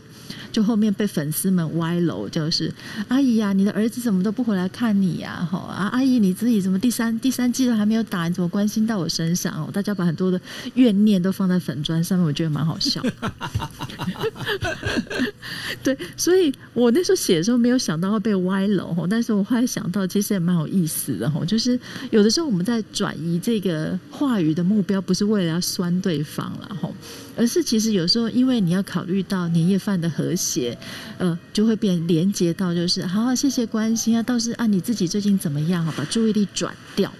就后面被粉丝们歪楼，就是阿姨呀，你的儿子怎么都不回来看你呀？哈啊，阿姨你自己怎么第三第三季都还没有打，你怎么关心到我身上？哦，大家把很多的怨念都放在粉砖上面，我觉得蛮好笑。<laughs> 对，所以我那时候写的时候没有想到会被歪楼，但是我后来想到，其实也蛮有意思的吼，就是有的时候我们在转移这个话语的目标，不是为了要酸对方了吼，而是其实有时候因为你要考虑到年夜饭的和谐，写呃，就会变连接到就是好，好谢谢关心啊，倒是啊你自己最近怎么样？哈，把注意力转掉。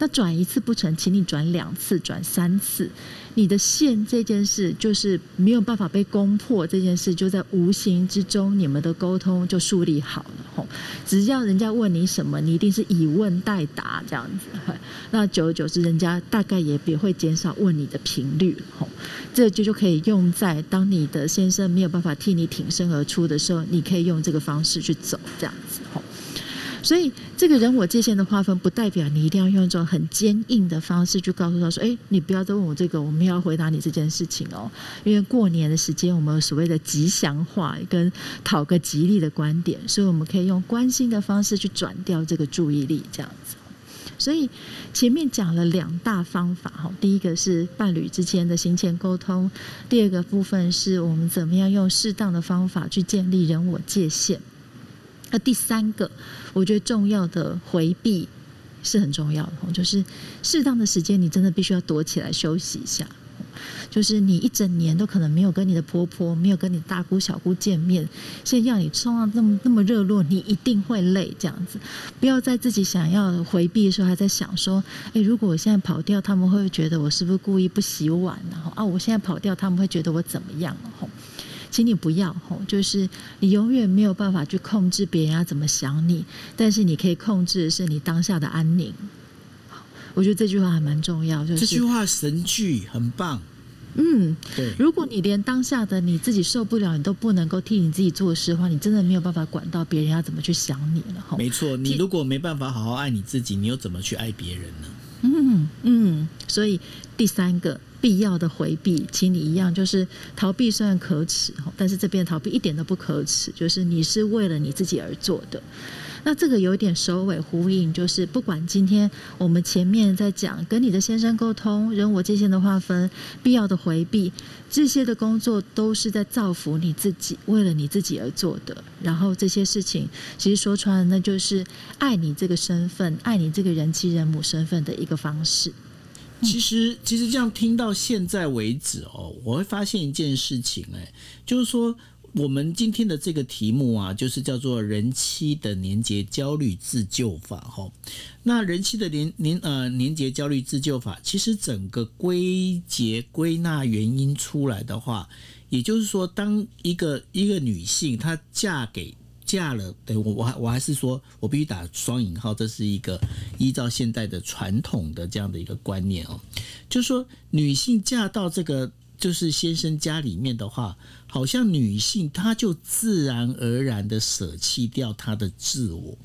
那转一次不成，请你转两次、转三次。你的线这件事就是没有办法被攻破，这件事就在无形之中，你们的沟通就树立好了。吼，只要人家问你什么，你一定是以问代答这样子。<laughs> 那久而久之，人家大概也也会减少问你的频率。吼，这就就可以用在当你的先生没有办法替你挺身而出的时候，你可以用这个方式去走这样子。吼。所以，这个人我界限的划分，不代表你一定要用一种很坚硬的方式去告诉他说：“哎，你不要再问我这个，我们要回答你这件事情哦。”因为过年的时间，我们有所谓的吉祥话跟讨个吉利的观点，所以我们可以用关心的方式去转掉这个注意力，这样子。所以前面讲了两大方法哈，第一个是伴侣之间的行前沟通，第二个部分是我们怎么样用适当的方法去建立人我界限。那第三个，我觉得重要的回避是很重要的，就是适当的时间，你真的必须要躲起来休息一下。就是你一整年都可能没有跟你的婆婆、没有跟你大姑、小姑见面，现在要你冲到那么那么热络，你一定会累。这样子，不要在自己想要回避的时候，还在想说：哎，如果我现在跑掉，他们会觉得我是不是故意不洗碗？然后啊，我现在跑掉，他们会觉得我怎么样？吼。请你不要吼，就是你永远没有办法去控制别人要怎么想你，但是你可以控制的是你当下的安宁。我觉得这句话还蛮重要，就是这句话神句，很棒。嗯，对。如果你连当下的你自己受不了，你都不能够替你自己做事的话，你真的没有办法管到别人要怎么去想你了。没错。你如果没办法好好爱你自己，你又怎么去爱别人呢？嗯嗯。所以第三个。必要的回避，请你一样，就是逃避虽然可耻，但是这边逃避一点都不可耻，就是你是为了你自己而做的。那这个有点首尾呼应，就是不管今天我们前面在讲跟你的先生沟通人我界限的划分，必要的回避，这些的工作都是在造福你自己，为了你自己而做的。然后这些事情，其实说穿了，那就是爱你这个身份，爱你这个人妻人母身份的一个方式。其实，其实这样听到现在为止哦，我会发现一件事情，哎，就是说我们今天的这个题目啊，就是叫做“人妻的年节焦虑自救法”哈。那人妻的年年呃年节焦虑自救法，其实整个归结归纳原因出来的话，也就是说，当一个一个女性她嫁给。嫁了，对我我还我还是说，我必须打双引号，这是一个依照现在的传统的这样的一个观念哦，就是说女性嫁到这个就是先生家里面的话。好像女性，她就自然而然的舍弃掉她的自我，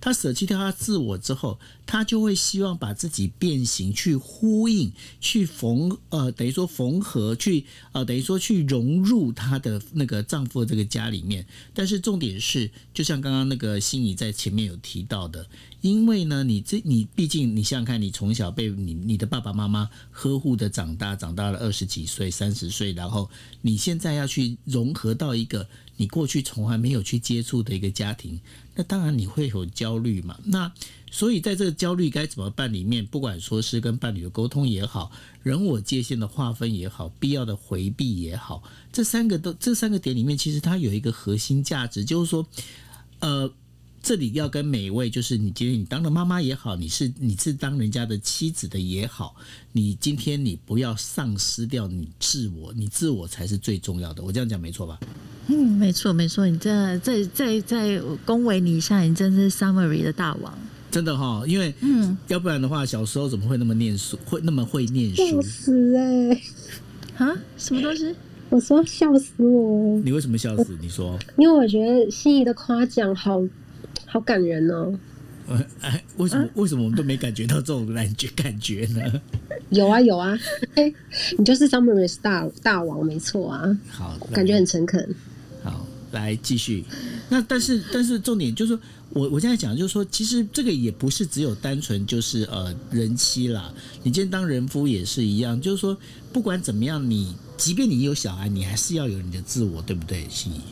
她舍弃掉她自我之后，她就会希望把自己变形，去呼应，去缝，呃，等于说缝合，去，呃，等于说去融入她的那个丈夫的这个家里面。但是重点是，就像刚刚那个心仪在前面有提到的。因为呢，你这你毕竟你想想看，你从小被你你的爸爸妈妈呵护的长大，长大了二十几岁、三十岁，然后你现在要去融合到一个你过去从来没有去接触的一个家庭，那当然你会有焦虑嘛。那所以在这个焦虑该怎么办里面，不管说是跟伴侣的沟通也好，人我界限的划分也好，必要的回避也好，这三个都这三个点里面，其实它有一个核心价值，就是说，呃。这里要跟每一位，就是你今天你当了妈妈也好，你是你是当人家的妻子的也好，你今天你不要丧失掉你自我，你自我才是最重要的。我这样讲没错吧？嗯，没错没错。你这在在在恭维你一下，你真是 summary 的大王。真的哈，因为嗯，要不然的话，小时候怎么会那么念书，会那么会念书？笑死哎！啊，什么东西？我说笑死我！你为什么笑死？你说？因为我觉得心仪的夸奖好。好感人哦！哎，为什么为什么我们都没感觉到这种感觉 <laughs> 感觉呢？有啊有啊，哎，你就是 Summer 大大王，没错啊。好，感觉很诚恳。好。来继续。那但是但是重点就是说，我我现在讲就是说，其实这个也不是只有单纯就是呃人妻啦，你今天当人夫也是一样，就是说不管怎么样，你即便你有小孩，你还是要有你的自我，对不对？心怡。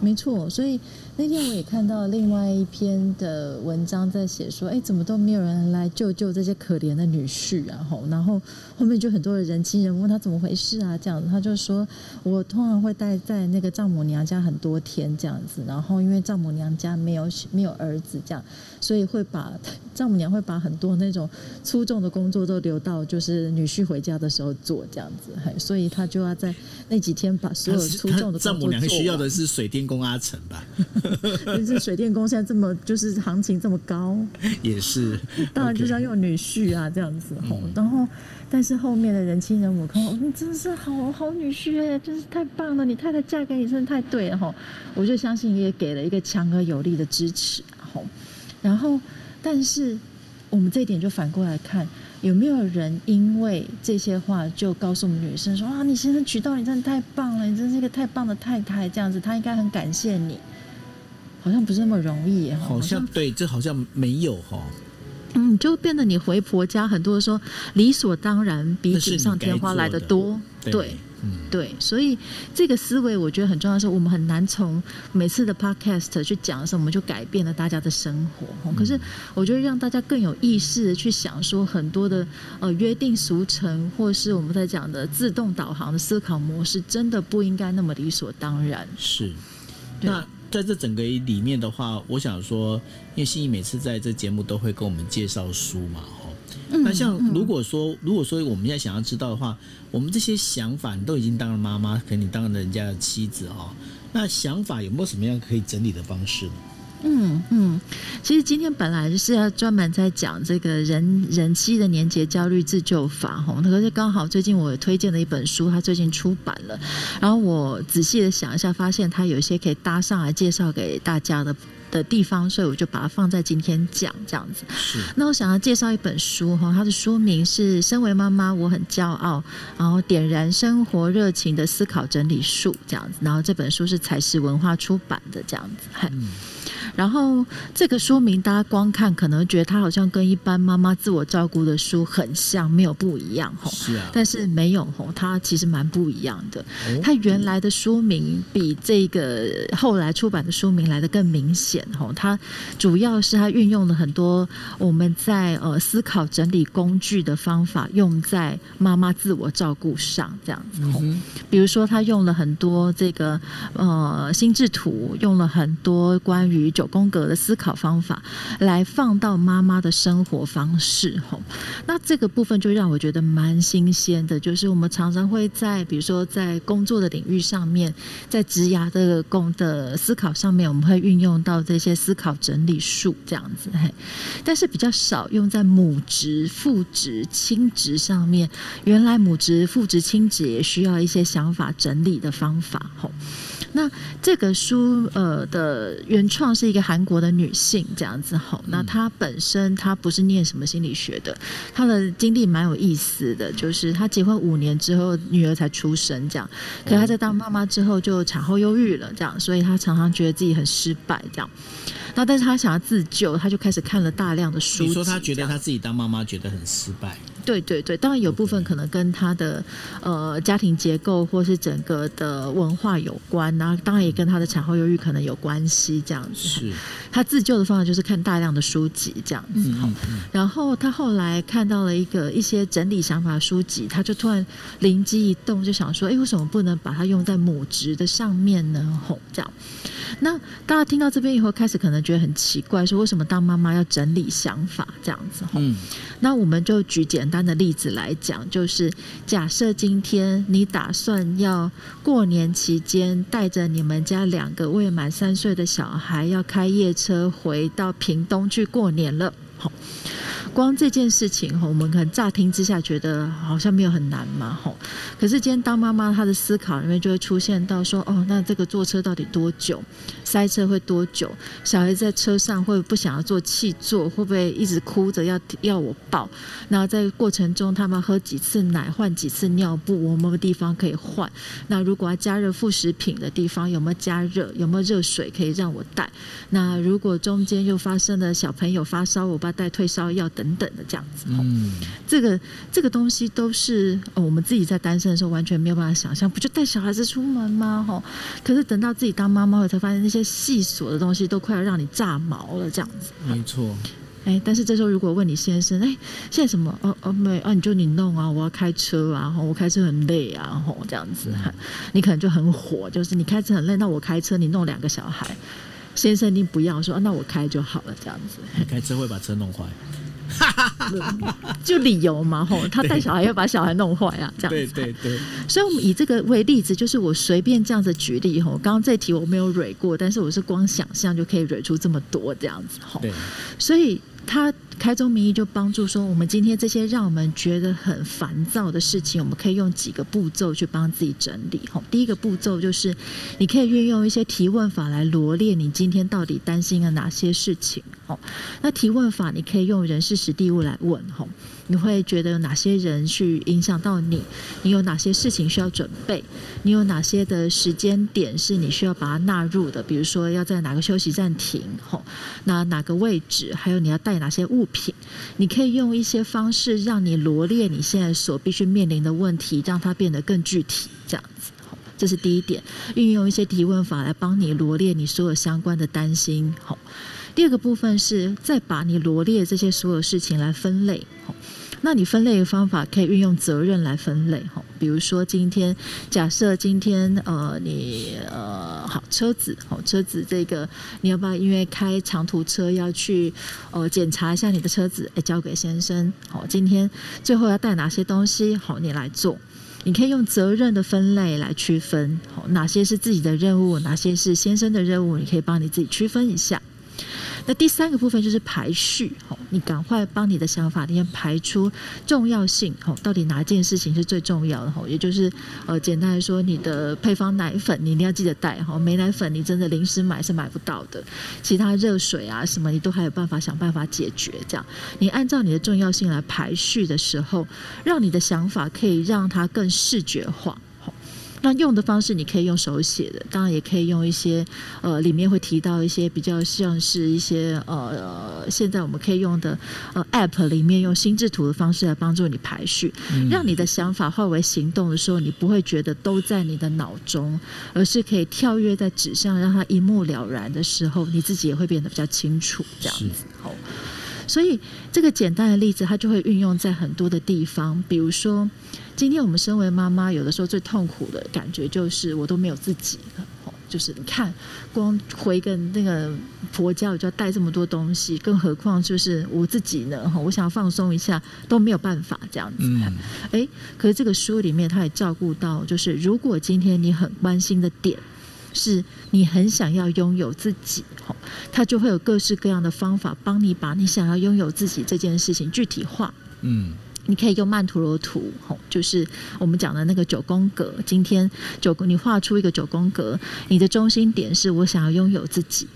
没错，所以那天我也看到另外一篇的文章在写说，哎，怎么都没有人来救救这些可怜的女婿啊？吼，然后后面就很多的人亲人问他怎么回事啊？这样子，他就说，我通常会待在那个丈母娘家很多天这样子，然后因为丈母娘家没有没有儿子这样，所以会把丈母娘会把很多那种粗重的工作都留到就是女婿回家的时候做这样子，所以他就要在那几天把所有粗重的丈母娘需要的是水电。工阿成吧，就是水电工现在这么就是行情这么高，也是，当然就是要用女婿啊这样子吼，然后但是后面的人亲人我看，你真是好好女婿哎，真是太棒了，你太太嫁给你真的太对了吼，我就相信也给了一个强而有力的支持吼，然后但是我们这一点就反过来看。有没有人因为这些话就告诉我们女生说啊，你先生娶到你真的太棒了，你真是一个太棒的太太，这样子他应该很感谢你。好像不是那么容易，好像对，这好像没有哈。嗯，就变得你回婆家很多说理所当然，比锦上添花来的多，对。对，所以这个思维我觉得很重要。是，我们很难从每次的 podcast 去讲的时候，我们就改变了大家的生活。可是，我觉得让大家更有意识的去想，说很多的呃约定俗成，或是我们在讲的自动导航的思考模式，真的不应该那么理所当然。是。那在这整个里面的话，我想说，因为心怡每次在这节目都会跟我们介绍书嘛。那像如果说，如果说我们现在想要知道的话，我们这些想法，你都已经当了妈妈，可能你当了人家的妻子哦，那想法有没有什么样可以整理的方式呢？嗯嗯，其实今天本来就是要专门在讲这个人人妻的年节焦虑自救法哈，可是刚好最近我推荐的一本书，它最近出版了，然后我仔细的想一下，发现它有一些可以搭上来介绍给大家的。的地方，所以我就把它放在今天讲这样子。是，那我想要介绍一本书哈，它的书名是《身为妈妈我很骄傲》，然后点燃生活热情的思考整理术这样子。然后这本书是彩石文化出版的这样子。嗯。然后这个书名，大家光看可能觉得它好像跟一般妈妈自我照顾的书很像，没有不一样吼。是啊。但是没有吼，它其实蛮不一样的。它原来的书名比这个后来出版的书名来的更明显吼。它主要是它运用了很多我们在呃思考整理工具的方法，用在妈妈自我照顾上这样子。嗯。比如说，他用了很多这个呃心智图，用了很多关于。九宫格的思考方法来放到妈妈的生活方式吼，那这个部分就让我觉得蛮新鲜的。就是我们常常会在比如说在工作的领域上面，在职涯的工的思考上面，我们会运用到这些思考整理术这样子嘿，但是比较少用在母职、父职、亲职上面。原来母职、父职、亲职也需要一些想法整理的方法吼。那这个书呃的原创是一个韩国的女性这样子吼，那她本身她不是念什么心理学的，她的经历蛮有意思的，就是她结婚五年之后女儿才出生这样，可她在当妈妈之后就产后忧郁了这样，所以她常常觉得自己很失败这样。那但是她想要自救，她就开始看了大量的书。你说她觉得她自己当妈妈觉得很失败？对对对，当然有部分可能跟他的呃家庭结构或是整个的文化有关，然后当然也跟他的产后忧郁可能有关系这样子。是。他自救的方法就是看大量的书籍这样子。嗯嗯嗯。然后他后来看到了一个一些整理想法书籍，他就突然灵机一动，就想说：哎，为什么不能把它用在母职的上面呢？吼，这样。那大家听到这边以后，开始可能觉得很奇怪，说为什么当妈妈要整理想法这样子？嗯，那我们就举简单的例子来讲，就是假设今天你打算要过年期间带着你们家两个未满三岁的小孩要开夜车回到屏东去过年了。光这件事情哈，我们可能乍听之下觉得好像没有很难嘛，吼。可是今天当妈妈，她的思考里面就会出现到说，哦，那这个坐车到底多久？塞车会多久？小孩在车上会不想要坐气座，会不会一直哭着要要我抱？那在过程中，他们喝几次奶，换几次尿布，我们地方可以换。那如果要加热副食品的地方，有没有加热？有没有热水可以让我带？那如果中间又发生了小朋友发烧，我把带退烧药等。等等的这样子，嗯，这个这个东西都是我们自己在单身的时候完全没有办法想象，不就带小孩子出门吗？哈，可是等到自己当妈妈后，才发现那些细琐的东西都快要让你炸毛了，这样子。没错。哎，但是这时候如果问你先生，哎，现在什么？哦哦没啊，你就你弄啊，我要开车啊，我开车很累啊，吼这样子，你可能就很火，就是你开车很累，那我开车，你弄两个小孩，先生你不要说，那我开就好了，这样子。开车会把车弄坏。<laughs> 就理由嘛，吼，<laughs> 他带小孩要把小孩弄坏啊，这样子。对对对。所以，我们以这个为例子，就是我随便这样子举例，吼，刚刚这题我没有蕊过，但是我是光想象就可以蕊出这么多这样子，吼。对。所以他。开宗明义就帮助说，我们今天这些让我们觉得很烦躁的事情，我们可以用几个步骤去帮自己整理。吼，第一个步骤就是，你可以运用一些提问法来罗列你今天到底担心了哪些事情。吼，那提问法你可以用人事实地物来问。吼。你会觉得有哪些人去影响到你？你有哪些事情需要准备？你有哪些的时间点是你需要把它纳入的？比如说要在哪个休息站停？吼，那哪个位置？还有你要带哪些物品？你可以用一些方式让你罗列你现在所必须面临的问题，让它变得更具体。这样子，这是第一点。运用一些提问法来帮你罗列你所有相关的担心。好。第二个部分是再把你罗列这些所有事情来分类，那你分类的方法可以运用责任来分类，哈，比如说今天假设今天呃你呃好车子，好车子这个你要不要因为开长途车要去呃检查一下你的车子，哎交给先生，好今天最后要带哪些东西，好你来做，你可以用责任的分类来区分，哪些是自己的任务，哪些是先生的任务，你可以帮你自己区分一下。那第三个部分就是排序，吼，你赶快帮你的想法里面排出重要性，吼，到底哪件事情是最重要的，吼，也就是呃，简单来说，你的配方奶粉你一定要记得带，吼，没奶粉你真的临时买是买不到的，其他热水啊什么你都还有办法想办法解决，这样，你按照你的重要性来排序的时候，让你的想法可以让它更视觉化。那用的方式，你可以用手写的，当然也可以用一些呃，里面会提到一些比较像是一些呃，现在我们可以用的呃 App 里面用心智图的方式来帮助你排序，让你的想法化为行动的时候，你不会觉得都在你的脑中，而是可以跳跃在纸上，让它一目了然的时候，你自己也会变得比较清楚，这样子。好，所以这个简单的例子，它就会运用在很多的地方，比如说。今天我们身为妈妈，有的时候最痛苦的感觉就是我都没有自己了。就是你看，光回个那个婆家，我就要带这么多东西，更何况就是我自己呢？我想要放松一下都没有办法这样子。哎，可是这个书里面他也照顾到，就是如果今天你很关心的点是你很想要拥有自己，他就会有各式各样的方法帮你把你想要拥有自己这件事情具体化。嗯。你可以用曼陀罗图，吼，就是我们讲的那个九宫格。今天九宫，你画出一个九宫格，你的中心点是我想要拥有自己。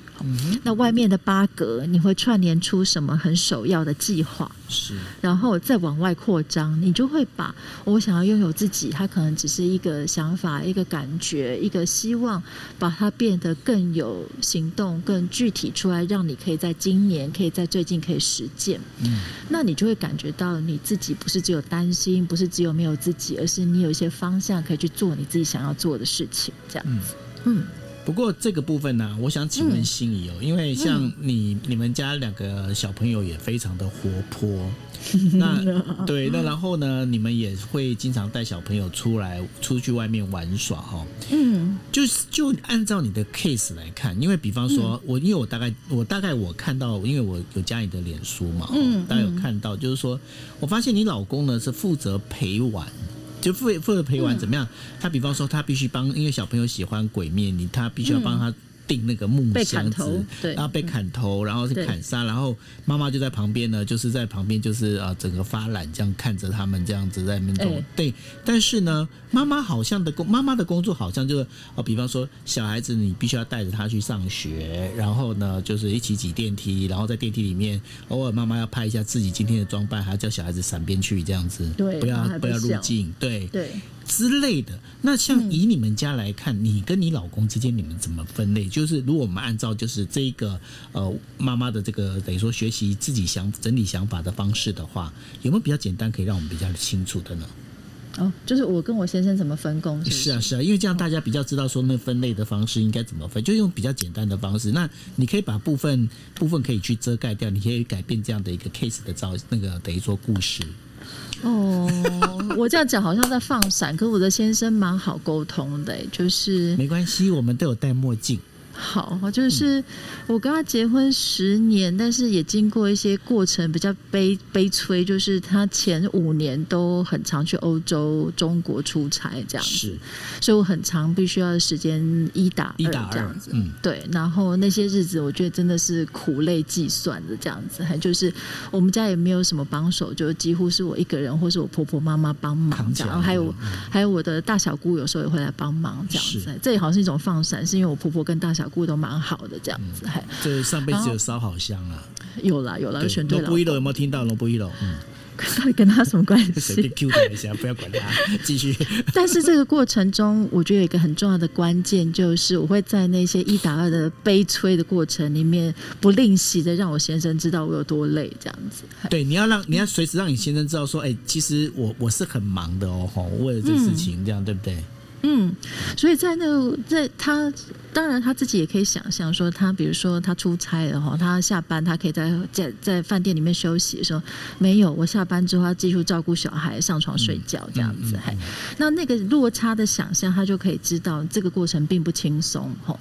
那外面的八格，你会串联出什么很首要的计划？是，然后再往外扩张，你就会把我想要拥有自己，它可能只是一个想法、一个感觉、一个希望，把它变得更有行动、更具体出来，让你可以在今年、可以在最近可以实践。嗯，那你就会感觉到你自己不是只有担心，不是只有没有自己，而是你有一些方向可以去做你自己想要做的事情，这样子。嗯。不过这个部分呢，我想请问心仪哦，因为像你你们家两个小朋友也非常的活泼，<laughs> 那对那然后呢，你们也会经常带小朋友出来出去外面玩耍哈，嗯，就是就按照你的 case 来看，因为比方说我因为我大概我大概我看到，因为我有加你的脸书嘛，嗯，大家有看到，就是说我发现你老公呢是负责陪玩。就负负责陪玩怎么样？他比方说，他必须帮，因为小朋友喜欢鬼面，你他必须要帮他钉那个木箱子，对。然后被砍头，然后是砍杀，然后妈妈就在旁边呢，就是在旁边就是啊、呃整个发懒这样看着他们这样子在那边走。哎。对，但是呢，妈妈好像的工妈妈的工作好像就是啊、比方说小孩子你必须要带着他去上学，然后呢就是一起挤电梯，然后在电梯里面偶尔妈妈要拍一下自己今天的装扮，还要叫小孩子闪边去这样子，对不要不要入镜，对。对。之类的。那像嗯以你们家来看，你跟你老公之间你们怎么分类？就是如果我们按照就是这一个呃妈妈的这个等于说学习自己想整理想法的方式的话，有没有比较简单可以让我们比较清楚的呢？哦，就是我跟我先生怎么分工是啊，是啊，因为这样大家比较知道说那分类的方式应该怎么分，就用比较简单的方式。那你可以把部分部分可以去遮盖掉，你可以改变这样的一个 case 的造那个等于说故事。哦，我这样讲好像在放闪，可我的先生蛮好沟通的，就是没关系，我们都有戴墨镜。好，就是我跟他结婚十年，但是也经过一些过程，比较悲悲催，就是他前五年都很常去欧洲、中国出差这样。子，是。所以我很长必须要时间一打一打二这样子，，嗯，对，然后那些日子我觉得真的是苦累计算的这样子，还就是我们家也没有什么帮手，就几乎是我一个人或是我婆婆妈妈帮忙这样，还有嗯。还有我的大小姑有时候也会来帮忙这样子，这也好像是一种放闪，是因为我婆婆跟大小姑都蛮好的这样子，还这上辈子有烧好香啊。有啦有啦，有选对了龙布，一楼有没有听到？龙布一楼，嗯，到 <laughs> 底跟他什么关系随便系？Q 他一下，不要管他，<laughs> 继续。但是这个过程中，我觉得有一个很重要的关键，就是我会在那些一打二的悲催的过程里面，不吝惜的让我先生知道我有多累，这样子。对，你要让你要随时让你先生知道说，哎、其实我我是很忙的哦，吼，为了这事情，这样对不对？嗯，所以在那个在他当然他自己也可以想象说，他比如说他出差了哈，他下班他可以在在在饭店里面休息的时候，没有我下班之后要继续照顾小孩上床睡觉这样子，嗯嗯还、那那个落差的想象，他就可以知道这个过程并不轻松哈。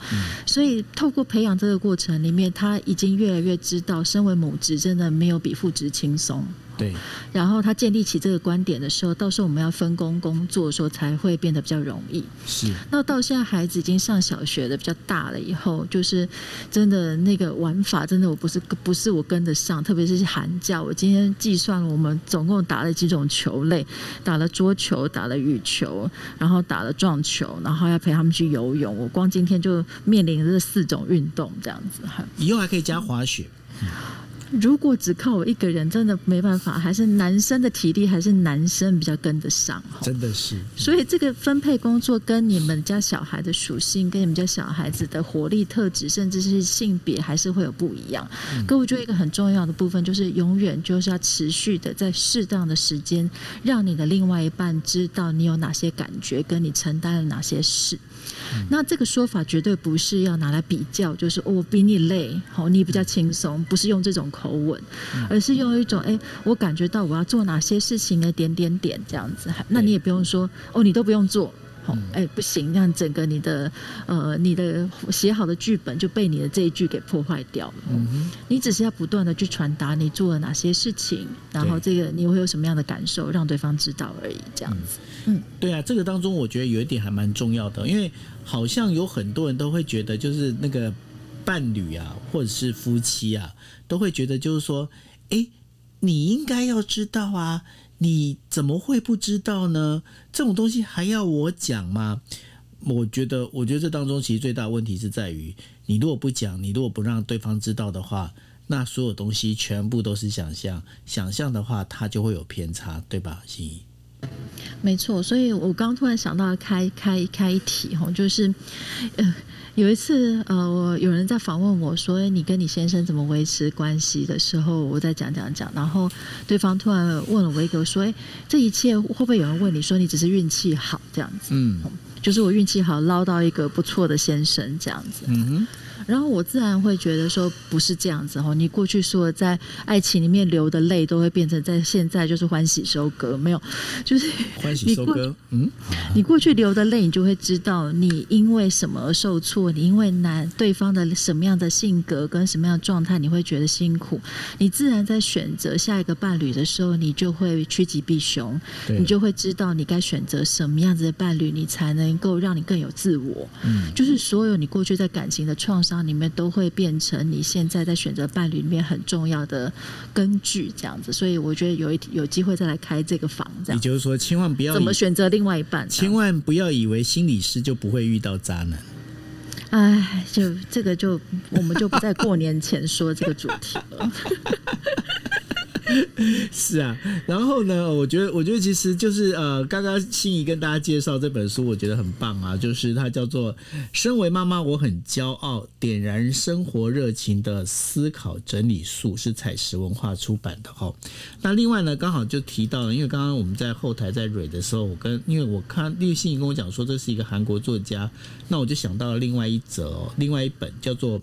所以透过培养这个过程里面，他已经越来越知道，身为母职真的没有比父职轻松。对，然后他建立起这个观点的时候，到时候我们要分工工作的时候，才会变得比较容易。是，那到现在孩子已经上小学的比较大了以后，就是真的那个玩法，真的我不是不是我跟得上，特别是寒假，我今天计算了我们总共打了几种球类，打了桌球，打了羽球，然后打了撞球，然后要陪他们去游泳，我光今天就面临这四种运动这样子哈。以后还可以加滑雪。如果只靠我一个人，真的没办法，还是男生的体力还是男生比较跟得上。真的是，所以这个分配工作跟你们家小孩的属性，跟你们家小孩子的活力特质，甚至是性别，还是会有不一样。可我觉得一个很重要的部分，就是永远就是要持续的在适当的时间，让你的另外一半知道你有哪些感觉，跟你承担了哪些事。那这个说法绝对不是要拿来比较，就是、哦、我比你累，好，你比较轻松，不是用这种口吻，而是用一种哎，我感觉到我要做哪些事情的？点点点这样子。那你也不用说哦，你都不用做。好，哎，不行，让整个你的呃，你的写好的剧本就被你的这一句给破坏掉了。嗯你只是要不断的去传达你做了哪些事情，然后这个你会有什么样的感受，让对方知道而已，这样子。嗯，对啊，这个当中我觉得有一点还蛮重要的，因为好像有很多人都会觉得，就是那个伴侣啊，或者是夫妻啊，都会觉得就是说，哎，你应该要知道啊，你怎么会不知道呢？这种东西还要我讲吗？我觉得，我觉得这当中其实最大的问题是在于，你如果不讲，你如果不让对方知道的话，那所有东西全部都是想象，想象的话，它就会有偏差，对吧？心怡，没错，所以我刚突然想到开开开题哈，就是呃有一次呃，我有人在访问我说诶你跟你先生怎么维持关系的时候，我在讲讲讲，然后对方突然问了我一个说，哎，这一切会不会有人问你说你只是运气好这样子？嗯就是我运气好捞到一个不错的先生这样子。嗯哼，然后我自然会觉得说不是这样子哦，你过去说在爱情里面流的泪都会变成在现在就是欢喜收割，没有，<laughs> 就是欢喜收割。嗯，你过去流的泪，你就会知道你因为什么而受挫，你因为男对方的什么样的性格跟什么样的状态，你会觉得辛苦，你自然在选择下一个伴侣的时候，你就会趋吉避凶，你就会知道你该选择什么样子的伴侣，你才能够让你更有自我。嗯，就是所有你过去在感情的创伤里面，都会变成你现在在选择伴侣里面很重要的根据，这样子。所以我觉得有一有机会再来开这个房，这样。也就是说，千万不要怎么选择另外一半，千万不要以为心理师就不会遇到渣男。哎，就这个就我们就不在过年前说这个主题了。<laughs> 是啊，然后呢？我觉得，我觉得其实就是呃，刚刚心仪跟大家介绍这本书，我觉得很棒啊。就是它叫做《身为妈妈我很骄傲：点燃生活热情的思考整理术》，是彩石文化出版的哈。那另外呢，刚好就提到了，因为刚刚我们在后台在蕊的时候，我跟因为我看因为心仪跟我讲说这是一个韩国作家，那我就想到了另外一则哦，另外一本叫做。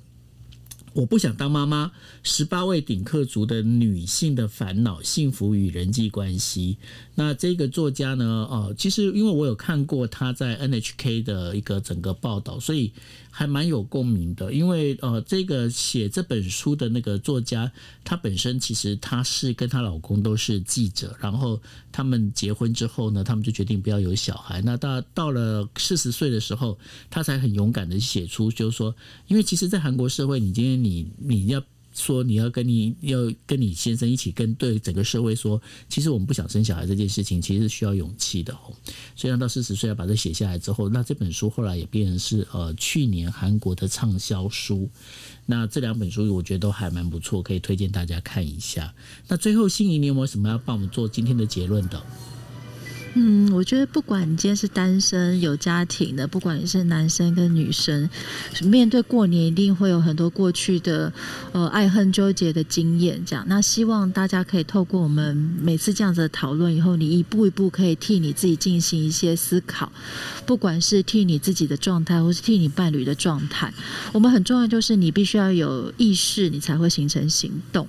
我不想当妈妈。十八位顶客族的女性的烦恼、幸福与人际关系。那这个作家呢？哦，其实因为我有看过他在 NHK 的一个整个报道，所以还蛮有共鸣的。因为呃，这个写这本书的那个作家，她本身其实她是跟她老公都是记者，然后他们结婚之后呢，他们就决定不要有小孩。那到到了四十岁的时候，她才很勇敢的写出，就是说，因为其实，在韩国社会，你今天你你要。说你要跟你要跟你先生一起跟对整个社会说，其实我们不想生小孩这件事情，其实是需要勇气的哦。虽然到四十岁要把这写下来之后，那这本书后来也变成是呃去年韩国的畅销书。那这两本书我觉得都还蛮不错，可以推荐大家看一下。那最后，心仪，你有没有什么要帮我们做今天的结论的？嗯，我觉得不管你今天是单身有家庭的，不管你是男生跟女生，面对过年一定会有很多过去的呃爱恨纠结的经验。这样，那希望大家可以透过我们每次这样子的讨论以后，你一步一步可以替你自己进行一些思考，不管是替你自己的状态，或是替你伴侣的状态。我们很重要就是你必须要有意识，你才会形成行动。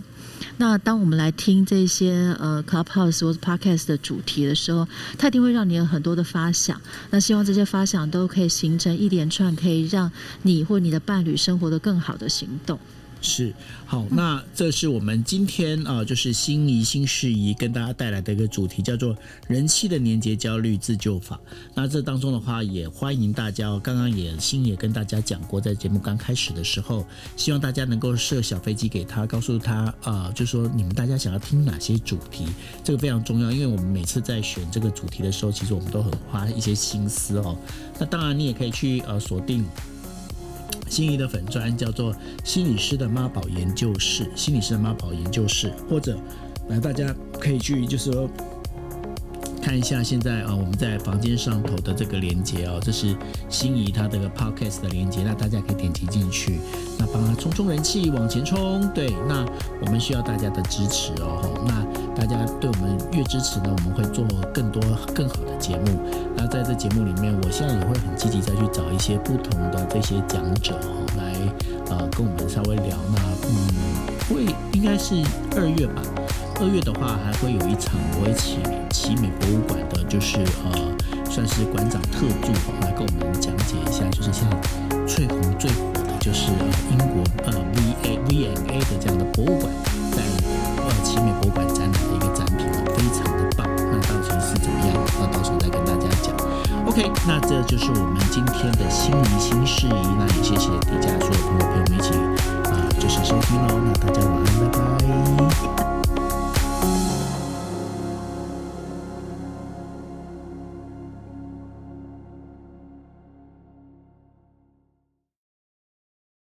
那当我们来听这些呃 Clubhouse 或者 Podcast 的主题的时候，它一定会让你有很多的发想。那希望这些发想都可以形成一连串，可以让你或你的伴侣生活的更好的行动。是好，那这是我们今天啊，就是心仪新事宜跟大家带来的一个主题，叫做人气的年节焦虑自救法。那这当中的话，也欢迎大家，刚刚也心也跟大家讲过，在节目刚开始的时候，希望大家能够设小飞机给他，告诉他啊，就说你们大家想要听哪些主题，这个非常重要，因为我们每次在选这个主题的时候，其实我们都很花一些心思哦。那当然，你也可以去呃锁定。心仪的粉砖叫做心理师的妈宝研究室，心理师的妈宝研究室，或者来大家可以去，就是说看一下现在啊，我们在房间上头的这个连接哦，这是心仪他的个 podcast 的连接，那大家可以点击进去，那帮他冲冲人气，往前冲。对，那我们需要大家的支持哦，那大家对我们越支持呢，我们会做更多更好的节目。那在这节目里面，我现在也会很积极再去找一些不同的这些讲者来呃跟我们稍微聊。那嗯，会应该是二月吧。二月的话，还会有一场我会请奇美博物馆的，就是呃算是馆长特助来跟我们讲解一下，就是现在翠红最火的就是英国呃 V A V N A 的这样的博物馆。在呃奇美博物馆展览的一个展品，非常的棒。那到时候是怎么样？那到时候再跟大家讲。OK，那这就是我们今天的心仪新事宜。那也谢谢底下所有朋友陪我们一起啊，就是收听喽。那大家晚安，拜拜